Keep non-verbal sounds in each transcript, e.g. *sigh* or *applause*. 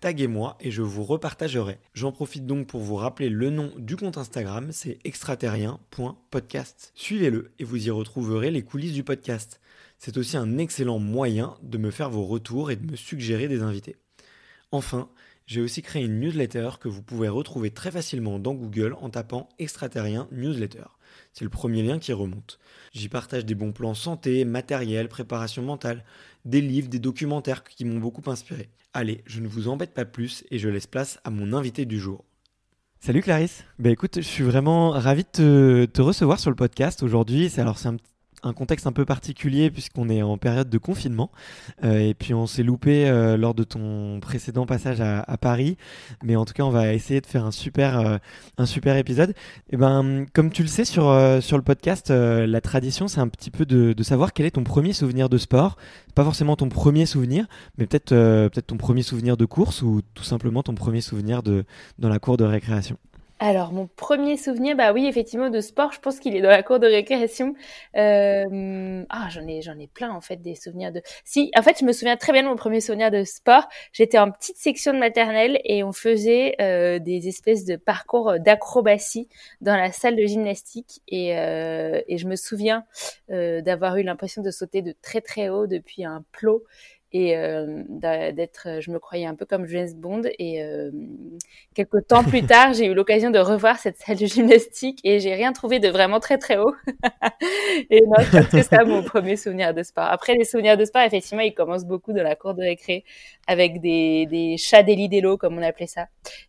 taguez-moi et je vous repartagerai. J'en profite donc pour vous rappeler le nom du compte Instagram, c'est extraterrien.podcast. Suivez-le et vous y retrouverez les coulisses du podcast. C'est aussi un excellent moyen de me faire vos retours et de me suggérer des invités. Enfin, j'ai aussi créé une newsletter que vous pouvez retrouver très facilement dans Google en tapant extraterrien newsletter. C'est le premier lien qui remonte. J'y partage des bons plans santé, matériel, préparation mentale, des livres, des documentaires qui m'ont beaucoup inspiré. Allez, je ne vous embête pas plus et je laisse place à mon invité du jour. Salut Clarisse. Bah écoute, je suis vraiment ravi de te, recevoir sur le podcast aujourd'hui. C'est alors c'est un un contexte un peu particulier puisqu'on est en période de confinement. Euh, et puis on s'est loupé euh, lors de ton précédent passage à, Paris. Mais en tout cas on va essayer de faire un super euh, épisode. Et ben comme tu le sais sur sur le podcast la tradition c'est un petit peu de, de, savoir quel est ton premier souvenir de sport. Pas forcément ton premier souvenir mais peut-être peut-être ton premier souvenir de course ou tout simplement ton premier souvenir de dans la cour de récréation alors, mon premier souvenir, bah oui, effectivement, de sport, je pense qu'il est dans la cour de récréation. Euh... Ah, j'en ai, j'en ai plein, en fait, des souvenirs de... Si, en fait, je me souviens très bien de mon premier souvenir de sport. J'étais en petite section de maternelle et on faisait euh, des espèces de parcours d'acrobatie dans la salle de gymnastique. Et, euh, et je me souviens euh, d'avoir eu l'impression de sauter de très très haut depuis un plot et euh, d'être, euh, je me croyais un peu comme James Bond. Et euh, quelques temps plus *laughs* tard, j'ai eu l'occasion de revoir cette salle de gymnastique et j'ai rien trouvé de vraiment très très haut. *laughs* et moi, je pense que c'est mon premier souvenir de sport. Après, les souvenirs de sport, effectivement, ils commencent beaucoup dans la cour de récré avec des, des chats d'Elidélo, comme on appelait ça.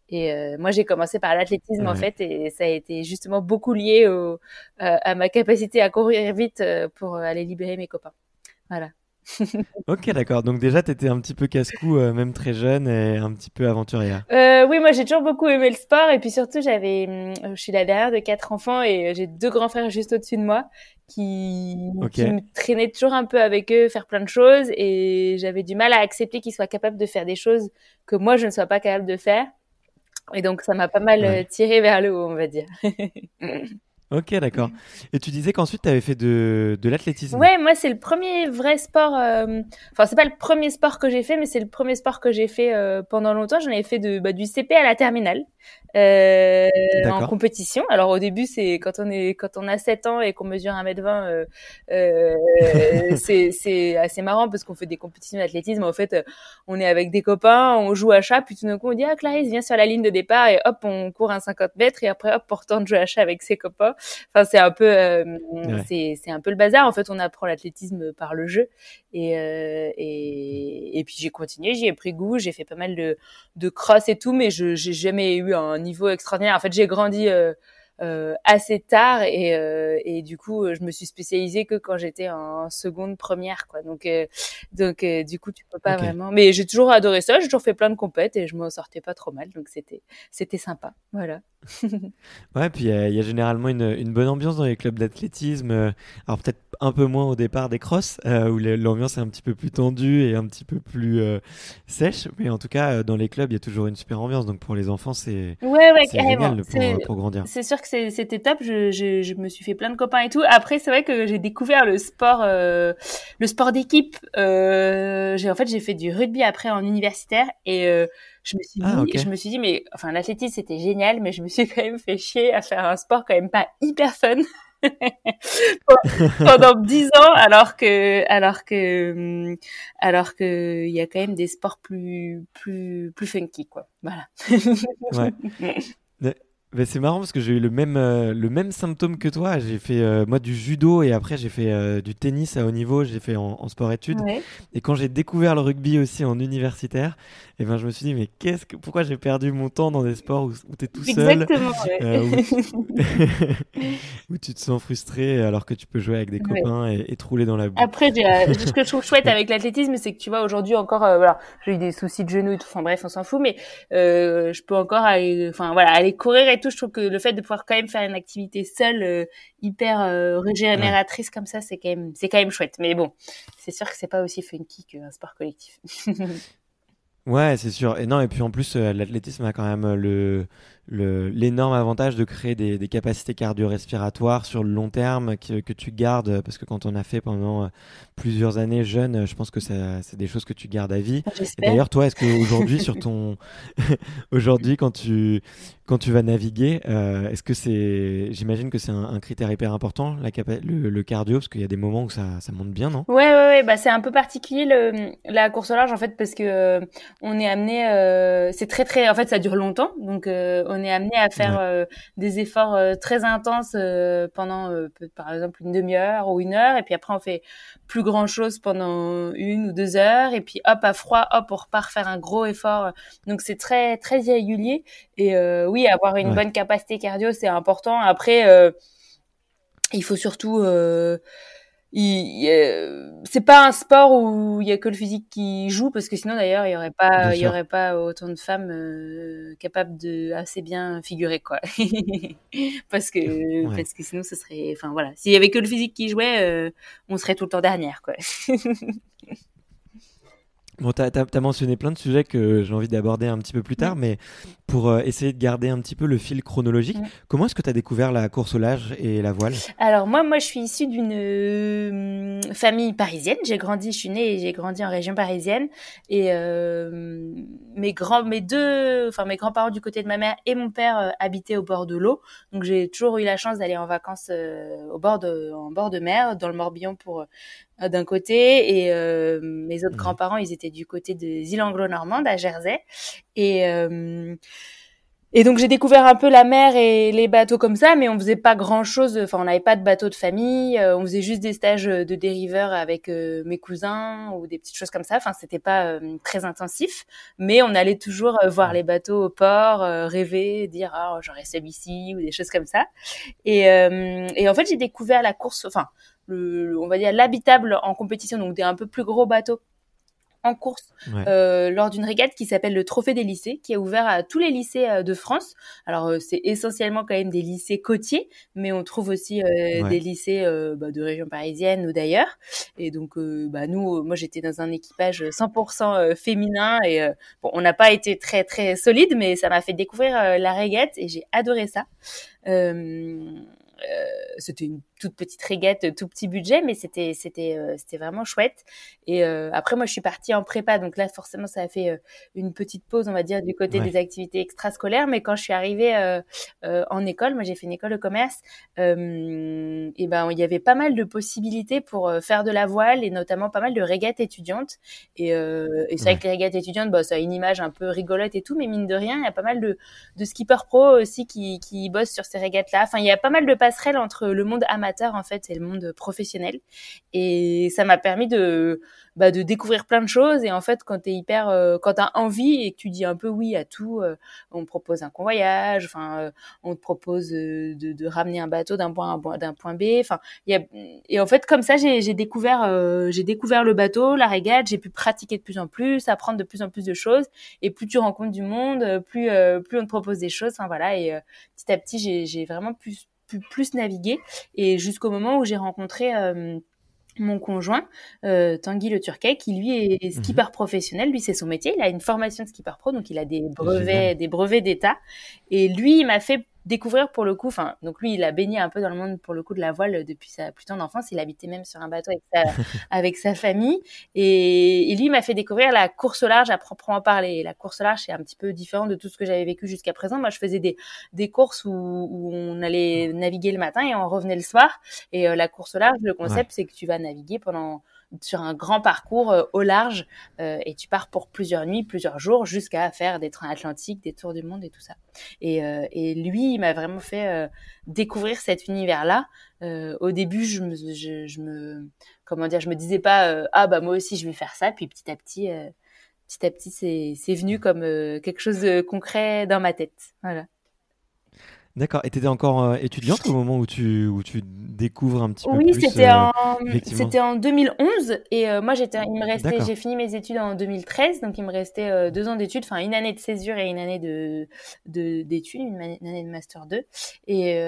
Et euh, moi, j'ai commencé par l'athlétisme en fait, et ça a été justement beaucoup lié au, à ma capacité à courir vite pour aller libérer mes copains. Voilà ok, d'accord. Donc déjà, tu étais un petit peu casse-cou, euh, même très jeune et un petit peu aventurière. Euh, oui, moi j'ai toujours beaucoup aimé le sport et puis surtout, j'avais, hum, je suis la dernière de quatre enfants et j'ai deux grands frères juste au-dessus de moi qui, qui me traînaient toujours un peu avec eux, faire plein de choses et j'avais du mal à accepter qu'ils soient capables de faire des choses que moi je ne sois pas capable de faire. Et donc ça m'a pas mal euh, tiré vers le haut, on va dire. *laughs* Ok, d'accord. Et tu disais qu'ensuite tu avais fait de, de l'athlétisme. Ouais, moi c'est le premier vrai sport. Euh... Enfin, c'est pas le premier sport que j'ai fait, mais c'est le premier sport que j'ai fait euh, pendant longtemps. J'en ai fait de, bah, du CP à la terminale euh, en compétition. Alors au début, c'est quand on est quand on a 7 ans et qu'on mesure 1m20, euh, euh, *laughs* c'est assez marrant parce qu'on fait des compétitions d'athlétisme. En fait, on est avec des copains, on joue à chat, puis tout d'un coup on dit ah Clarisse viens sur la ligne de départ et hop on court un 50 mètres et après hop on retourne jouer à chat avec ses copains. Enfin c'est un peu euh, c'est c'est un peu le bazar. En fait, on apprend l'athlétisme par le jeu et euh, et, et puis j'ai continué, j'y ai pris goût, j'ai fait pas mal de de cross et tout, mais je j'ai jamais eu un niveau extraordinaire. En fait, j'ai grandi euh, assez tard et, et du coup je me suis spécialisée que quand j'étais en seconde première quoi. Donc donc du coup tu peux pas vraiment. Mais j'ai toujours adoré ça. J'ai toujours fait plein de compètes et je m'en sortais pas trop mal. Donc c'était c'était sympa. Voilà. *laughs* ouais, puis il y, a généralement une, une, bonne ambiance dans les clubs d'athlétisme. alors peut-être un peu moins au départ des crosses, où l'ambiance est un petit peu plus tendue et un petit peu plus sèche, mais en tout cas dans les clubs il y a toujours une super ambiance. Donc pour les enfants c'est ouais, ouais, génial pour, pour, grandir. C'est sûr que c'était top. Je, je, je, me suis fait plein de copains et tout. Après c'est vrai que j'ai découvert le sport, le sport d'équipe. en fait j'ai fait du rugby après en universitaire et je me suis ah, dit, je me suis dit, mais enfin, l'athlétisme c'était génial, mais je me suis *laughs* quand même fait chier à faire un sport quand même pas hyper fun. *laughs* pendant *laughs* dix ans alors que alors que hum, alors que il y a quand même des sports plus plus plus funky quoi voilà ouais. Ben, c'est marrant parce que j'ai eu le même, euh, le même symptôme que toi. J'ai fait euh, moi du judo et après j'ai fait euh, du tennis à haut niveau. J'ai fait en, sport-études. Et quand j'ai découvert le rugby aussi en universitaire, et eh ben je me suis dit mais qu'est-ce que pourquoi j'ai perdu mon temps dans des sports où, tu es tout seul, *laughs* *laughs* où, tu te sens frustré alors que tu peux jouer avec des copains et, et, te rouler dans la boue. Après, ce que je trouve chouette *laughs* avec l'athlétisme, c'est que tu vois aujourd'hui encore, voilà, j'ai eu des soucis de genoux et tout. Enfin bref, on s'en fout, mais je peux encore aller, enfin voilà, aller courir et je trouve que le fait de pouvoir quand même faire une activité seule, euh, hyper euh, régénératrice comme ça, c'est quand même, c'est quand même chouette. Mais bon, c'est sûr que c'est pas aussi funky qu'un sport collectif. *laughs* ouais, c'est sûr. Et non, et puis en plus, euh, l'athlétisme a quand même le l'énorme avantage de créer des, des capacités cardio-respiratoires sur le long terme que, que, tu gardes parce que quand on a fait pendant plusieurs années jeune, je pense que c'est des choses que tu gardes à vie. D'ailleurs, toi, est-ce qu'aujourd'hui, sur ton *laughs* *laughs* aujourd'hui, quand tu quand tu vas naviguer, euh, est-ce que c'est, j'imagine que c'est un, critère hyper important, la le, le, cardio, parce qu'il y a des moments où ça, ça monte bien, non? Ouais, ouais, ouais. Bah, c'est un peu particulier le, la course au large en fait parce que euh, on est amené, euh, c'est très très, en fait, ça dure longtemps, donc on est amené à faire des efforts très intenses pendant, par exemple, une demi-heure ou une heure, et puis après on fait plus grand chose pendant une ou deux heures, et puis hop à froid, hop on repart faire un gros effort. Donc c'est très très irrégulier, et oui avoir une bonne capacité cardio, c'est important. Après, euh, il faut surtout euh, c'est pas un sport où il y a que le physique qui joue parce que sinon d'ailleurs il y aurait pas il y aurait pas autant de femmes euh, capables de assez bien figurer quoi. *laughs* Parce que parce que sinon ce serait enfin voilà. S'il y avait que le physique qui jouait on serait tout le temps dernière quoi. Bon, tu as, mentionné plein de sujets que j'ai envie d'aborder un petit peu plus tard, mais pour euh, essayer de garder un petit peu le fil chronologique, comment est-ce que tu as découvert la course au large et la voile? Alors moi, moi, je suis issue d'une euh, famille parisienne. J'ai grandi, je suis née et j'ai grandi en région parisienne. Et euh, mes grands, mes deux, enfin mes grands-parents du côté de ma mère et mon père habitaient au bord de l'eau. Donc j'ai toujours eu la chance d'aller en vacances au bord de, en bord de mer, dans le Morbihan pour d'un côté et euh, mes autres grands-parents ils étaient du côté des îles anglo-normandes à Jersey et euh, et donc j'ai découvert un peu la mer et les bateaux comme ça, mais on faisait pas grand chose. Enfin, on n'avait pas de bateau de famille. Euh, on faisait juste des stages de dériveurs avec mes cousins ou des petites choses comme ça. Enfin, c'était pas très intensif, mais on allait toujours voir les bateaux au port, rêver, dire ah j'aurais celui-ci ou des choses comme ça. Et, et en fait j'ai découvert la course. Enfin, on va dire l'habitable en compétition, donc des un peu plus gros bateaux en course euh, lors d'une régate qui s'appelle le Trophée des lycées, qui est ouvert à tous les lycées euh, de France. Alors euh, c'est essentiellement quand même des lycées côtiers, mais on trouve aussi des lycées bah, de région parisienne ou d'ailleurs. Et donc bah, nous, moi j'étais dans un équipage 100% féminin et bon, on n'a pas été très très solide, mais ça m'a fait découvrir la régate et j'ai adoré ça. c'était une toute petite régate, tout petit budget, mais c'était c'était euh, c'était vraiment chouette. Et euh, après moi je suis partie en prépa, donc là forcément ça a fait euh, une petite pause, on va dire du côté des activités extrascolaires. Mais quand je suis arrivée en école, moi j'ai fait une école de commerce, et ben il y avait pas mal de possibilités pour faire de la voile et notamment pas mal de régates étudiantes. Et, et c'est vrai que les régates étudiantes, bah, ça a une image un peu rigolote et tout, mais mine de rien, il y a pas mal de, de skippers pro aussi qui, qui bossent sur ces régates-là. Enfin, il y a pas mal de passerelles entre le monde amateur en fait et le monde professionnel. Et ça m'a permis de bah, de découvrir plein de choses. Et en fait, quand t'es hyper, euh, quand t'as envie et que tu dis un peu oui à tout, euh, on te propose un convoyage, enfin, euh, on te propose de, de, ramener un bateau d'un point A d'un point B. Enfin, et en fait, comme ça, j'ai découvert, j'ai découvert le bateau, la régate. J'ai pu pratiquer de plus en plus, apprendre de plus en plus de choses. Et plus tu rencontres du monde, plus plus on te propose des choses. Enfin voilà. Et petit à petit, j'ai vraiment plus, plus plus naviguer. Et jusqu'au moment où j'ai rencontré mon conjoint, euh, Tanguy Le Turquet, qui lui est mhm. skipper professionnel. Lui, c'est son métier. Il a une formation de skipper pro, donc il a des brevets, des brevets d'État. Et lui, il m'a fait découvrir pour le coup, enfin, donc lui, il a baigné un peu dans le monde pour le coup de la voile depuis sa plus tendre enfance. Il habitait même sur un bateau avec sa, *laughs* avec sa famille. Et, lui, il m'a fait découvrir la course au large à proprement parler. La course au large, c'est un petit peu différent de tout ce que j'avais vécu jusqu'à présent. Moi, je faisais des, des courses où, où, on allait naviguer le matin et on revenait le soir. Et euh, la course au large, le concept, c'est que tu vas naviguer pendant sur un grand parcours euh, au large euh, et tu pars pour plusieurs nuits, plusieurs jours jusqu'à faire des trains atlantiques, des tours du monde et tout ça. Et, euh, et lui, il m'a vraiment fait découvrir cet univers-là. au début, je me, je, je, me, comment dire, je me disais pas ah bah moi aussi je vais faire ça. Puis petit à petit, petit à petit, c'est c'est venu comme quelque chose de concret dans ma tête. Voilà. D'accord. Et tu étais encore euh, étudiante au moment où tu, où tu découvres un petit peu plus Oui, c'était euh, en, c'était en 2011. Et euh, moi, j'étais, il me restait, j'ai fini mes études en 2013. Donc, il me restait deux ans d'études, enfin, une année de césure et une année de, de, d'études, une, année de master 2. Et,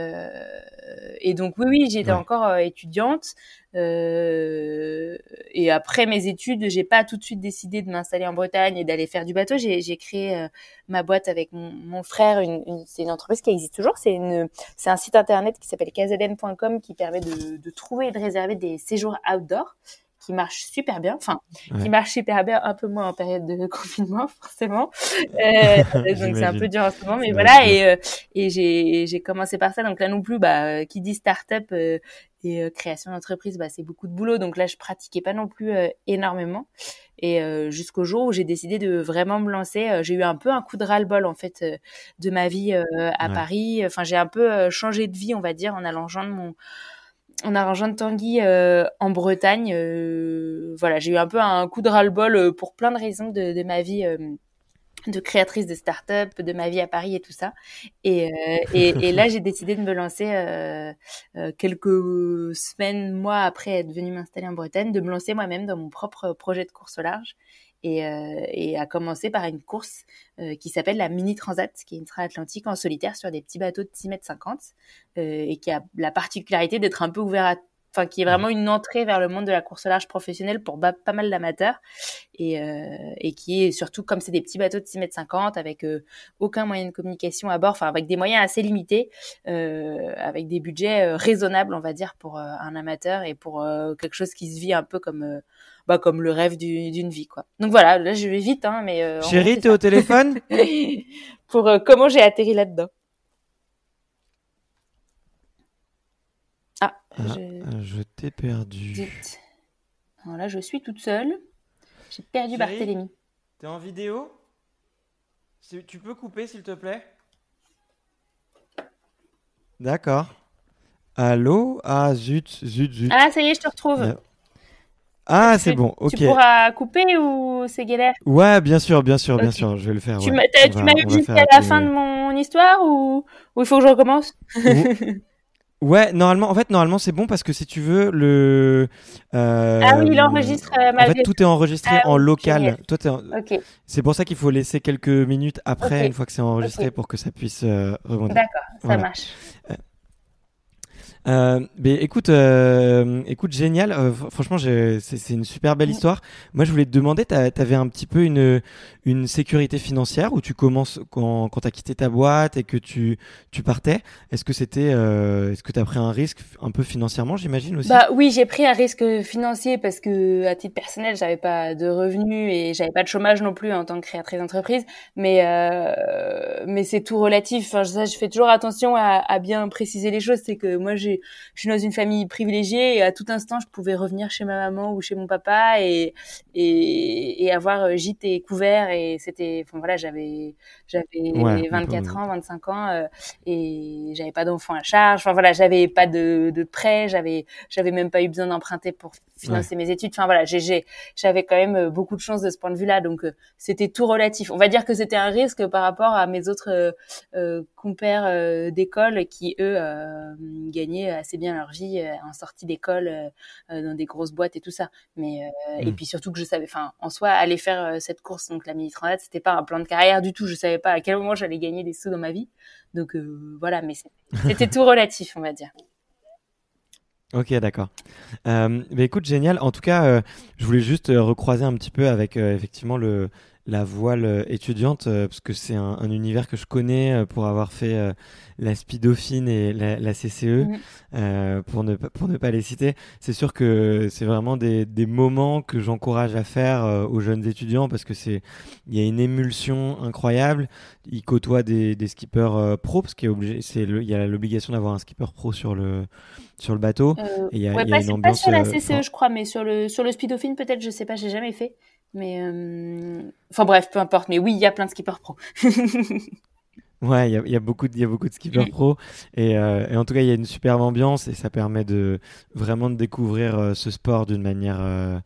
et donc, oui, oui, j'étais encore étudiante. Euh, et après mes études, j'ai pas tout de suite décidé de m'installer en Bretagne et d'aller faire du bateau. J'ai, créé euh, ma boîte avec mon, frère. Une, une, c'est une entreprise qui existe toujours. C'est, un site internet qui s'appelle kzn.com qui permet de, de trouver et de réserver des séjours outdoor qui marche super bien, enfin qui marche super bien, un peu moins en période de *laughs* confinement forcément. *laughs* Euh, donc c'est un peu dur en ce moment, mais voilà. Et, euh, et j'ai commencé par ça. Donc là non plus, bah qui dit startup euh, et euh, création d'entreprise, bah c'est beaucoup de boulot. Donc là je pratiquais pas non plus énormément. Et jusqu'au jour où j'ai décidé de vraiment me lancer, j'ai eu un peu un coup de ras-le-bol en fait de ma vie à Paris. Enfin j'ai un peu changé de vie, on va dire, en allant de mon en arrangeant de Tanguy euh, en Bretagne. Euh, voilà, j'ai eu un peu un coup de ras-le-bol euh, pour plein de raisons de, de ma vie de créatrice de start-up, de ma vie à Paris et tout ça. Et, et, et là, *laughs* j'ai décidé de me lancer quelques semaines, mois après être venue m'installer en Bretagne, de me lancer moi-même dans mon propre projet de course au large et, euh, et a commencé par une course euh, qui s'appelle la Mini Transat, qui est une atlantique en solitaire sur des petits bateaux de 6 mètres 50 euh, et qui a la particularité d'être un peu ouvert à enfin qui est vraiment une entrée vers le monde de la course large professionnelle pour pas mal d'amateurs et, euh, et qui est surtout comme c'est des petits bateaux de 6 mètres 50 avec aucun moyen de communication à bord, enfin avec des moyens assez limités, avec des budgets raisonnables on va dire pour un amateur et pour quelque chose qui se vit un peu comme bah, comme le rêve d'une vie, quoi. Donc voilà, là je vais vite, hein, mais. Euh, Chérie, t'es au téléphone? *laughs* Pour euh, comment j'ai atterri là-dedans. Ah, ah je, t'ai perdu. Alors là, je suis toute seule. J'ai perdu Barthélémy. T'es en vidéo? Tu peux couper, s'il te plaît? D'accord. Allô? Ah, zut, zut, zut. Ah, ça y est, je te retrouve. Ah, c'est bon, ok. Tu pourras couper ou c'est galère? Ouais, bien sûr, bien sûr, bien sûr, je vais le faire. Tu m'as eu jusqu'à la fin de mon histoire ou, il faut que je recommence? *laughs* Ouais, normalement, en fait, normalement, c'est bon parce que si tu veux, le. Euh, ah oui, il enregistre euh, En fait, tout est enregistré ah en local. Toi, C'est pour ça qu'il faut laisser quelques minutes après, une fois que c'est enregistré, pour que ça puisse euh, rebondir. D'accord, ça marche. Euh, mais écoute, euh, écoute, génial. Euh, franchement, c'est une super belle histoire. Moi, je voulais te demander, tu avais un petit peu une, une sécurité financière où tu commences quand, quand tu as quitté ta boîte et que tu, tu partais? Est-ce que c'était, euh, est-ce que tu as pris un risque un peu financièrement, j'imagine aussi? Bah oui, j'ai pris un risque financier parce que à titre personnel, j'avais pas de revenus et j'avais pas de chômage non plus en tant que créatrice d'entreprise. Mais mais c'est tout relatif. Enfin, ça, je fais toujours attention à, à bien préciser les choses. C'est que moi, j'ai je suis dans une famille privilégiée et à tout instant, je pouvais revenir chez ma maman ou chez mon papa et et, et avoir euh, gîte et couvert et c'était, enfin voilà, j'avais j'avais 24 ans, 25 ans euh, et j'avais pas d'enfants à charge. Enfin voilà, j'avais pas de de prêt, j'avais j'avais même pas eu besoin d'emprunter pour financer mes études. Enfin voilà, j'ai j'avais quand même beaucoup de chance de ce point de vue-là, donc c'était tout relatif. On va dire que c'était un risque par rapport à mes autres euh, compères euh, d'école qui eux euh, gagnaient assez bien leur vie euh, en sortie d'école dans des grosses boîtes et tout ça. Mais et mm. puis surtout que je savais, enfin en soi aller faire cette course donc la mini transat c'était pas un plan de carrière du tout. Je savais pas à quel moment j'allais gagner des sous dans ma vie. Donc voilà, mais c'était tout relatif on va dire. Ok, d'accord. Euh, bah, écoute, génial. En tout cas, je voulais juste recroiser un petit peu avec effectivement le, la voile euh, étudiante, euh, parce que c'est un, univers que je connais euh, pour avoir fait la Speedofine et la, CCE, pour, ne, pour ne pas les citer. C'est sûr que c'est vraiment des, des moments que j'encourage à faire aux jeunes étudiants, parce que c'est il y a une émulsion incroyable. Ils côtoient des, des skippers pro, parce qu'il y, a l'obligation d'avoir un skipper pro sur le, sur le bateau. et il y a, y a une ambiance, pas sur la CCE, je crois, mais sur le, sur le Speedofine, peut-être, je sais pas, j'ai jamais fait. Mais euh... enfin bref, peu importe. Mais oui, il y a plein de skippers pro. *laughs* ouais, il y a, y a, beaucoup de, y a beaucoup de skippers pro et, euh, et, en tout cas, il y a une superbe ambiance et ça permet de vraiment de découvrir euh, ce sport d'une manière, euh,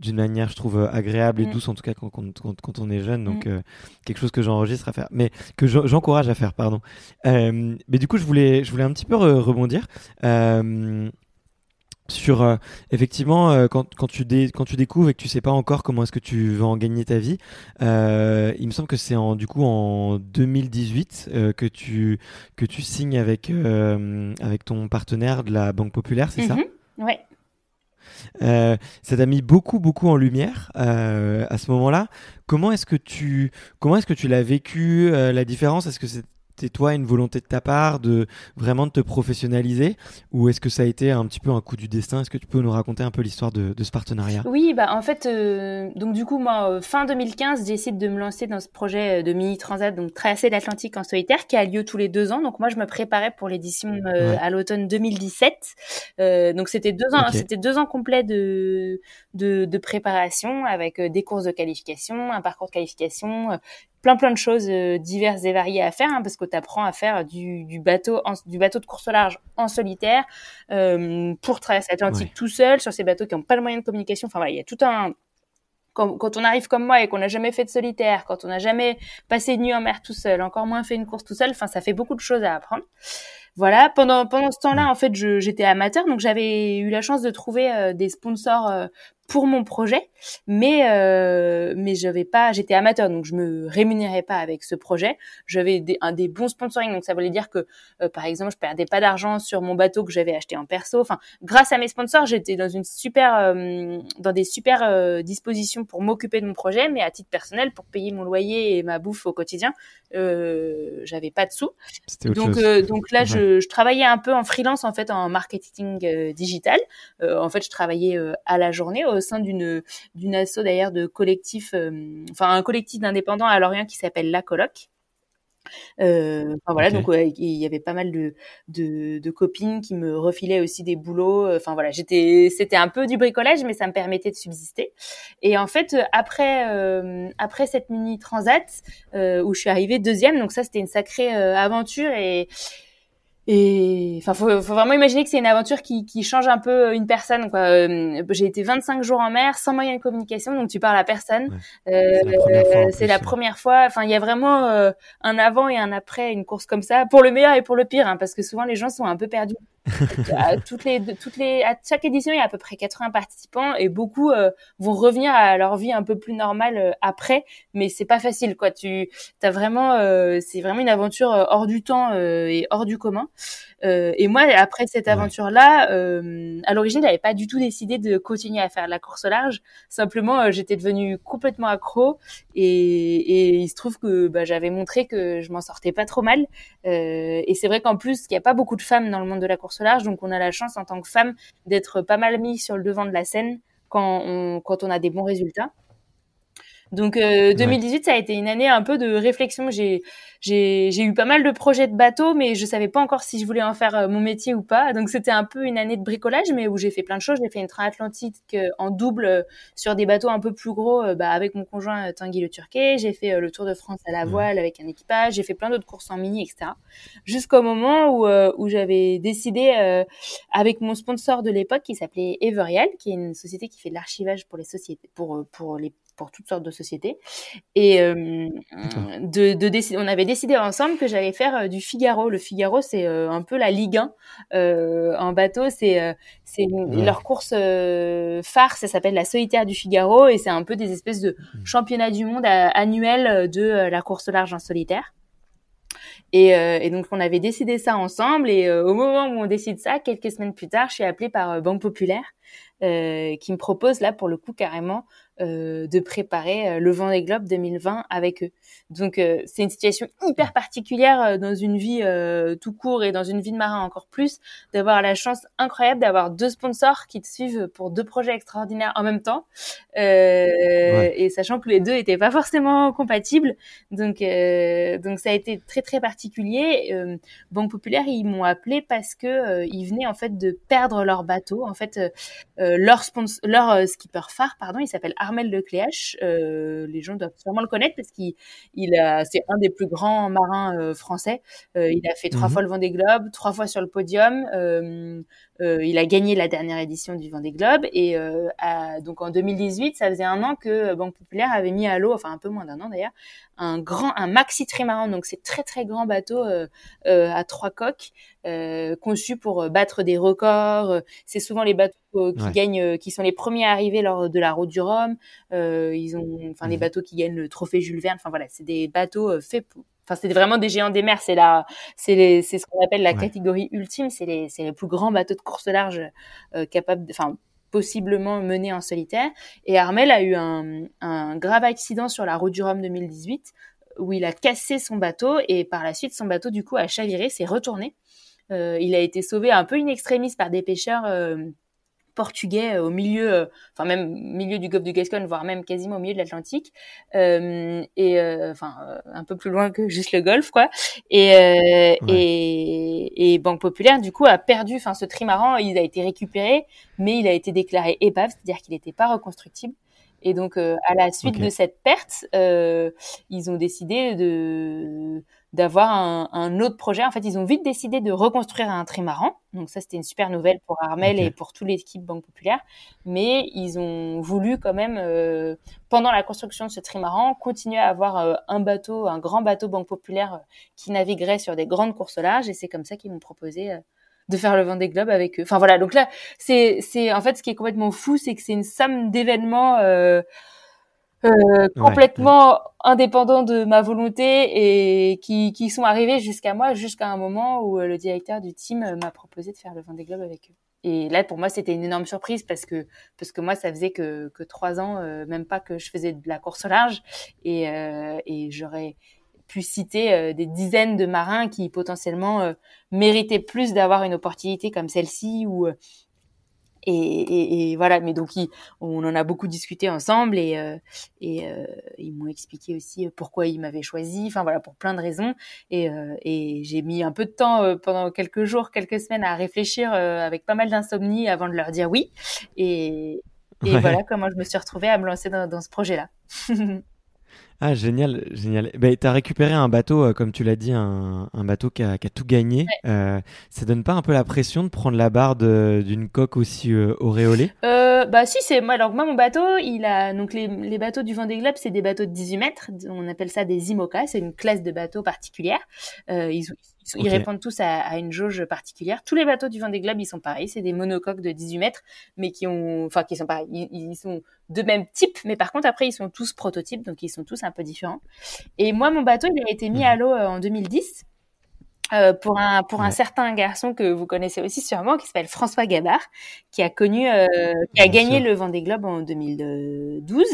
d'une manière, je trouve agréable et mm. douce en tout cas quand, quand, quand, on est jeune. Donc mm. quelque chose que j'enregistre à faire, mais que j'encourage à faire, pardon. mais du coup, je voulais, je voulais un petit peu rebondir sur euh, effectivement euh, quand, quand, tu quand tu découvres et que tu sais pas encore comment est-ce que tu vas en gagner ta vie euh, il me semble que c'est en du coup en 2018 que tu que tu signes avec avec ton partenaire de la banque populaire c'est ça? Mhm. ouais ça t'a mis beaucoup beaucoup en lumière à ce moment-là. Comment est-ce que tu comment est-ce que tu l'as vécu la différence? Est-ce que c'est c'était toi une volonté de ta part de vraiment de te professionnaliser ou est-ce que ça a été un petit peu un coup du destin? Est-ce que tu peux nous raconter un peu l'histoire de, ce partenariat? Oui, bah en fait, euh, donc du coup moi euh, fin 2015 décide de me lancer dans ce projet euh, de mini transat donc traverser l'Atlantique en solitaire qui a lieu tous les deux ans. Donc moi je me préparais pour l'édition à l'automne 2017. donc c'était deux ans, c'était deux ans complets de, de, de préparation avec des courses de qualification, un parcours de qualification, plein plein de choses euh, diverses et variées à faire hein, parce que tu apprends à faire du, du bateau du bateau de course au large en solitaire euh, pour traverser l'Atlantique tout seul sur ces bateaux qui n'ont pas le moyen de communication. Enfin voilà, il y a tout un quand, quand on arrive comme moi et qu'on n'a jamais fait de solitaire, quand on n'a jamais passé une nuit en mer tout seul, encore moins fait une course tout seul, enfin ça fait beaucoup de choses à apprendre. Voilà, pendant pendant ce temps-là, en fait, j'étais amateur, donc j'avais eu la chance de trouver euh, des sponsors euh, pour mon projet, mais euh, mais j'avais pas, j'étais amateur, donc je me rémunérais pas avec ce projet. J'avais des, un des bons sponsoring, donc ça voulait dire que euh, par exemple, je perdais pas d'argent sur mon bateau que j'avais acheté en perso. Enfin, grâce à mes sponsors, j'étais dans une super, euh, dans des super euh, dispositions pour m'occuper de mon projet, mais à titre personnel, pour payer mon loyer et ma bouffe au quotidien, j'avais pas de sous. Donc donc là, je, je, travaillais un peu en freelance en fait en marketing digital. en fait, je travaillais à la journée au sein d'une d'une asso d'ailleurs de collectif, euh, enfin un collectif d'indépendants à Lorient qui s'appelle La Coloc. Euh, enfin voilà, donc il y avait pas mal de, de, de, copines qui me refilaient aussi des boulots. Enfin voilà, j'étais, c'était un peu du bricolage, mais ça me permettait de subsister. Et en fait, après euh, après cette mini transat euh, où je suis arrivée deuxième, donc ça c'était une sacrée euh, aventure et et enfin, faut, faut vraiment imaginer que c'est une aventure qui, qui change un peu une personne. Quoi. Euh, j'ai été 25 jours en mer sans moyen de communication, donc tu parles à personne. Euh, c'est la, première fois. Enfin, il y a vraiment euh, un avant et un après une course comme ça, pour le meilleur et pour le pire, hein, parce que souvent les gens sont un peu perdus à toutes les, toutes les, à chaque édition, il y a à peu près 80 participants et beaucoup euh, vont revenir à leur vie un peu plus normale euh, après, mais c'est pas facile, quoi. Tu, as vraiment, euh, c'est vraiment une aventure hors du temps et hors du commun. Et moi, après cette aventure-là, euh, à l'origine, j'avais pas du tout décidé de continuer à faire la course au large. Simplement, j'étais devenue complètement accro et, et il se trouve que bah, j'avais montré que je m'en sortais pas trop mal. Et c'est vrai qu'en plus, il n'y a pas beaucoup de femmes dans le monde de la course large, donc on a la chance en tant que femme d'être pas mal mis sur le devant de la scène quand on a des bons résultats. Donc 2018, ça a été une année un peu de réflexion. J'ai j'ai eu pas mal de projets de bateaux, mais je savais pas encore si je voulais en faire mon métier ou pas. Donc c'était un peu une année de bricolage, mais où j'ai fait plein de choses. J'ai fait une transatlantique en double sur des bateaux un peu plus gros, bah, avec mon conjoint Tanguy Le Turquet. J'ai fait le Tour de France à la voile avec un équipage. J'ai fait plein d'autres courses en mini, etc. Jusqu'au moment où où j'avais décidé avec mon sponsor de l'époque qui s'appelait Everial, qui est une société qui fait de l'archivage pour les sociétés, pour pour les pour toutes sortes de sociétés. Et euh, de, de décider, on avait décidé ensemble que j'allais faire euh, du Figaro. Le Figaro, c'est euh, un peu la Ligue 1 en bateau. C'est c'est leur course phare. Ça s'appelle la Solitaire du Figaro et c'est un peu des espèces de mmh. championnats du monde annuels de la course large en solitaire. Et, et, donc on avait décidé ça ensemble et au moment où on décide ça, quelques semaines plus tard, je suis appelée par Banque Populaire qui me propose là pour le coup carrément euh, de préparer euh, le Vendée Globe 2020 avec eux. Donc euh, c'est une situation hyper particulière dans une vie tout court et dans une vie de marin encore plus d'avoir la chance incroyable d'avoir deux sponsors qui te suivent pour deux projets extraordinaires en même temps et sachant que les deux étaient pas forcément compatibles. Donc donc ça a été très très particulier. Banque Populaire ils m'ont appelé parce que ils venaient en fait de perdre leur bateau. En fait leur sponsor, leur skipper phare pardon, il s'appelle Armel de Cléache. Euh, les gens doivent sûrement le connaître parce qu'il il a, c'est un des plus grands marins euh, français. Euh, il a fait trois mmh fois le Vendée Globe, trois fois sur le podium. il a gagné la dernière édition du Vendée Globe et donc en 2018, ça faisait un an que Banque Populaire avait mis à l'eau, enfin un peu moins d'un an d'ailleurs, un grand, un maxi trimaran. Donc c'est très très grand bateau à trois coques, conçu pour battre des records. C'est souvent les bateaux qui gagnent, qui sont les premiers à arriver lors de la route du Rhum. Euh, ils ont, enfin, les mmh. bateaux qui gagnent le trophée Jules Verne. Enfin voilà, c'est des bateaux euh, faits pour. Enfin, c'est vraiment des géants des mers. C'est la, c'est c'est ce qu'on appelle la catégorie ultime. C'est les, c'est les plus grands bateaux de course large euh, capables, enfin possiblement menés en solitaire. Et Armel a eu un, un grave accident sur la route du Rhum 2018 où il a cassé son bateau et par la suite son bateau du coup a chaviré, s'est retourné. Euh, il a été sauvé un peu in extremis par des pêcheurs euh, portugais euh, au milieu, euh, enfin même milieu du golfe du Gascogne, voire même quasiment au milieu de l'Atlantique, euh, et enfin un peu plus loin que juste le golfe, quoi. Et, et, et Banque Populaire du coup a perdu, enfin ce trimaran, il a été récupéré, mais il a été déclaré épave, c'est-à-dire qu'il n'était pas reconstructible. Et donc, à la suite de cette perte, euh, ils ont décidé de d'avoir un, un, autre projet. En fait, ils ont vite décidé de reconstruire un trimaran. Donc ça, c'était une super nouvelle pour Armel et pour toute l'équipe Banque Populaire. Mais ils ont voulu quand même, euh, pendant la construction de ce trimaran, continuer à avoir euh, un bateau, un grand bateau Banque Populaire euh, qui naviguerait sur des grandes courses larges. Et c'est comme ça qu'ils m'ont proposé de faire le Vendée Globe avec eux. Enfin voilà, donc là, c'est, c'est en fait ce qui est complètement fou, c'est que c'est une somme d'événements euh, complètement indépendants de ma volonté et qui, qui sont arrivés jusqu'à moi jusqu'à un moment où euh, le directeur du team euh, m'a proposé de faire le Vendée Globe avec eux. Et là, pour moi, c'était une énorme surprise parce que parce que moi, ça faisait que que trois ans, même pas que je faisais de la course au large, et et j'aurais pu citer des dizaines de marins qui potentiellement méritaient plus d'avoir une opportunité comme celle-ci ou et, et, et, voilà, mais donc on en a beaucoup discuté ensemble et, euh, et euh, ils m'ont expliqué aussi pourquoi ils m'avaient choisi, enfin voilà, pour plein de raisons. Et, euh, et j'ai mis un peu de temps pendant quelques jours, quelques semaines à réfléchir avec pas mal d'insomnie avant de leur dire oui. Et, voilà comment je me suis retrouvée à me lancer dans, dans ce projet-là. *laughs* Ah, génial, génial. Bah, tu as récupéré un bateau, euh, comme tu l'as dit, un, un bateau qui a, qui a, tout gagné. Euh, ça donne pas un peu la pression de prendre la barre d'une coque aussi euh, auréolée? Euh, Bah si, c'est moi. Alors moi, mon bateau, il a donc les, les bateaux du Vendée Globe, c'est des bateaux de 18 mètres. On appelle ça des IMOCA. C'est une classe de bateaux particulière. Euh, ils, ils répondent tous à, à, une jauge particulière. Tous les bateaux du Vendée Globe, ils sont pareils. C'est des monocoques de 18 mètres, mais qui ont, enfin, qui sont pareils. Ils, ils, sont de même type, mais par contre, après, ils sont tous prototypes, donc ils sont tous un peu différents. Et moi, mon bateau, il a été mis à l'eau euh, en 2010. Euh, pour un pour un certain garçon que vous connaissez aussi sûrement qui s'appelle François Gabard qui a connu euh, qui a gagné le Vendée Globe en 2012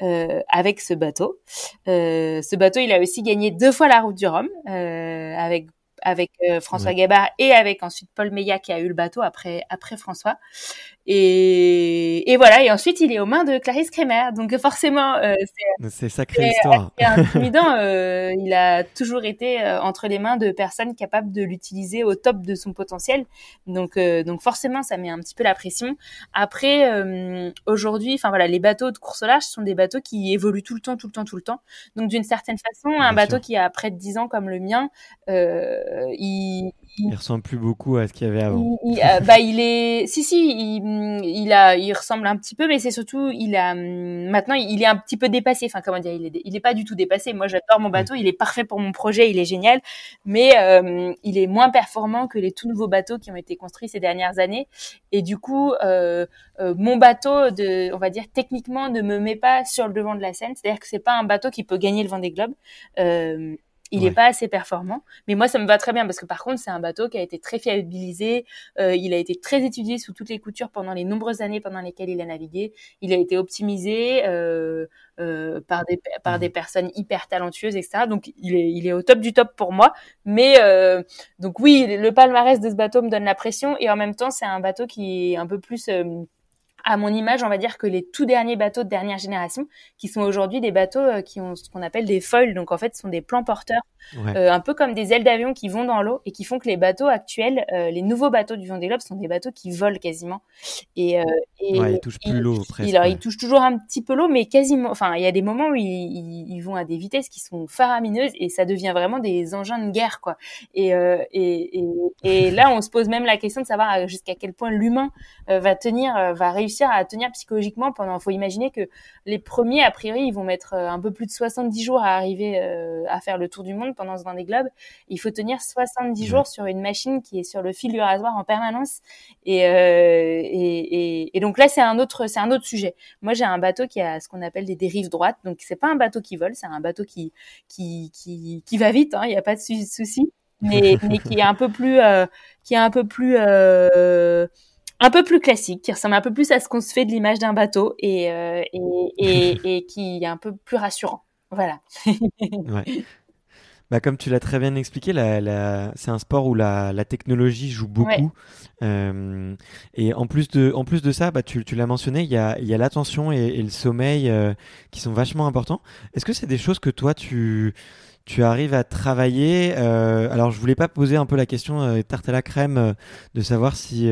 euh, avec ce bateau. Euh, ce bateau, il a aussi gagné deux fois la route du Rhum avec avec François Gabard et avec ensuite Paul Meillat qui a eu le bateau après après François. Et, et voilà. Et ensuite, il est aux mains de Clarisse Kremer. Donc forcément, euh, c'est sacrée histoire. C'est intimidant. *laughs* euh, il a toujours été euh, entre les mains de personnes capables de l'utiliser au top de son potentiel. Donc, euh, donc forcément, ça met un petit peu la pression. Après, euh, aujourd'hui, enfin voilà, les bateaux de course au large sont des bateaux qui évoluent tout le temps, tout le temps, tout le temps. Donc d'une certaine façon, un bateau qui a près de 10 ans comme le mien, il, il, ressemble plus beaucoup à ce qu'il y avait avant. Il, bah il est, si si, il, il a, il ressemble un petit peu, mais c'est surtout, il a maintenant, il est un petit peu dépassé. Enfin comment dire, il est, il est pas du tout dépassé. Moi, j'adore mon bateau, il est parfait pour mon projet, il est génial, mais euh, il est moins performant que les tout nouveaux bateaux qui ont été construits ces dernières années. Et du coup, euh, euh, mon bateau, de, on va dire techniquement, ne me met pas sur le devant de la scène. C'est-à-dire que c'est pas un bateau qui peut gagner le Vendée Globe. Euh, il n'est pas assez performant. Mais moi, ça me va très bien parce que par contre, c'est un bateau qui a été très fiabilisé. Euh, il a été très étudié sous toutes les coutures pendant les nombreuses années pendant lesquelles il a navigué. Il a été optimisé euh, euh, par des par des personnes hyper talentueuses, etc. Donc, il est il est au top du top pour moi. Mais euh, donc oui, le palmarès de ce bateau me donne la pression et en même temps, c'est un bateau qui est un peu plus euh, à mon image, on va dire que les tout derniers bateaux de dernière génération, qui sont aujourd'hui des bateaux euh, qui ont ce qu'on appelle des foils, donc en fait, ce sont des plans porteurs, ouais. euh, un peu comme des ailes d'avion qui vont dans l'eau et qui font que les bateaux actuels, euh, les nouveaux bateaux du Vendée Globe, sont des bateaux qui volent quasiment. Et, euh, et ouais, ils touchent plus l'eau presque. Alors, ils touchent toujours un petit peu l'eau, mais quasiment. Enfin, il y a des moments où ils, ils, ils, vont à des vitesses qui sont faramineuses et ça devient vraiment des engins de guerre, quoi. Et, et, et, et *laughs* là, on se pose même la question de savoir jusqu'à quel point l'humain va tenir, va réussir à tenir psychologiquement pendant. Faut imaginer que les premiers, a priori, ils vont mettre un peu plus de 70 jours à arriver euh, à faire le tour du monde pendant ce Vendée Globe. Il faut tenir 70 ouais. jours sur une machine qui est sur le fil du rasoir en permanence. Et, euh, et, et, et, donc là, c'est un autre, c'est un autre sujet. Moi, j'ai un bateau qui a ce qu'on appelle des dérives droites. Donc c'est pas un bateau qui vole, c'est un bateau qui qui qui, qui va vite. Il hein, n'y a pas de souci. Mais, mais qui est un peu plus, euh, qui est un peu plus euh, un peu plus classique, qui ressemble un peu plus à ce qu'on se fait de l'image d'un bateau et, euh, et, et, *laughs* et, qui est un peu plus rassurant. Voilà. *laughs* ouais. Bah, comme tu l'as très bien expliqué, la, la... c'est un sport où la, la technologie joue beaucoup. Ouais. Euh, et en plus de, en plus de ça, bah, tu, tu l'as mentionné, il y a, y a l'attention et, et, le sommeil euh, qui sont vachement importants. Est-ce que c'est des choses que toi, tu, tu arrives à travailler. Euh, alors, je voulais pas poser un peu la question euh, tarte à la crème euh, de savoir si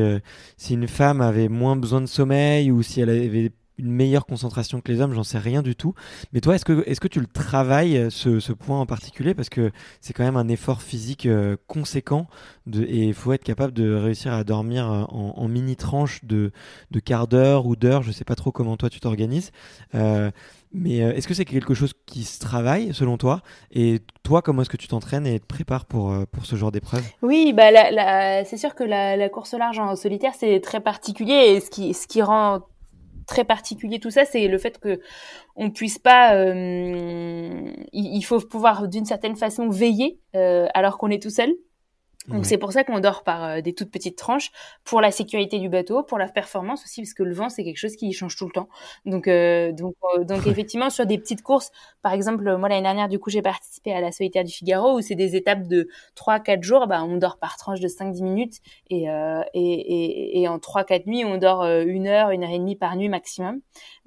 si une femme avait moins besoin de sommeil ou si elle avait une meilleure concentration que les hommes, j'en sais rien du tout. Mais toi, est-ce que est-ce que tu le travailles ce, ce point en particulier? Parce que c'est quand même un effort physique conséquent de, et il faut être capable de réussir à dormir en, en mini tranches de de quart d'heure ou d'heure. Je sais pas trop comment toi tu t'organises. Mais est-ce que c'est quelque chose qui se travaille selon toi? Et toi, comment est-ce que tu t'entraînes et te prépares pour, pour ce genre d'épreuve? Oui, bah la, la, c'est sûr que la, course large en solitaire, c'est très particulier. Et ce qui, ce qui rend très particulier tout ça, c'est le fait que on puisse pas, euh, il, faut pouvoir d'une certaine façon veiller euh, alors qu'on est tout seul. Donc ouais. c'est pour ça qu'on dort par euh, des toutes petites tranches pour la sécurité du bateau, pour la performance aussi parce que le vent c'est quelque chose qui change tout le temps. Donc euh, donc euh, donc effectivement sur des petites courses, par exemple moi l'année dernière du coup j'ai participé à la solitaire du Figaro où c'est des étapes de 3 4 jours, bah on dort par tranche de 5 10 minutes et euh, et, et, et en 3 4 nuits, on dort une heure, une heure et demie par nuit maximum.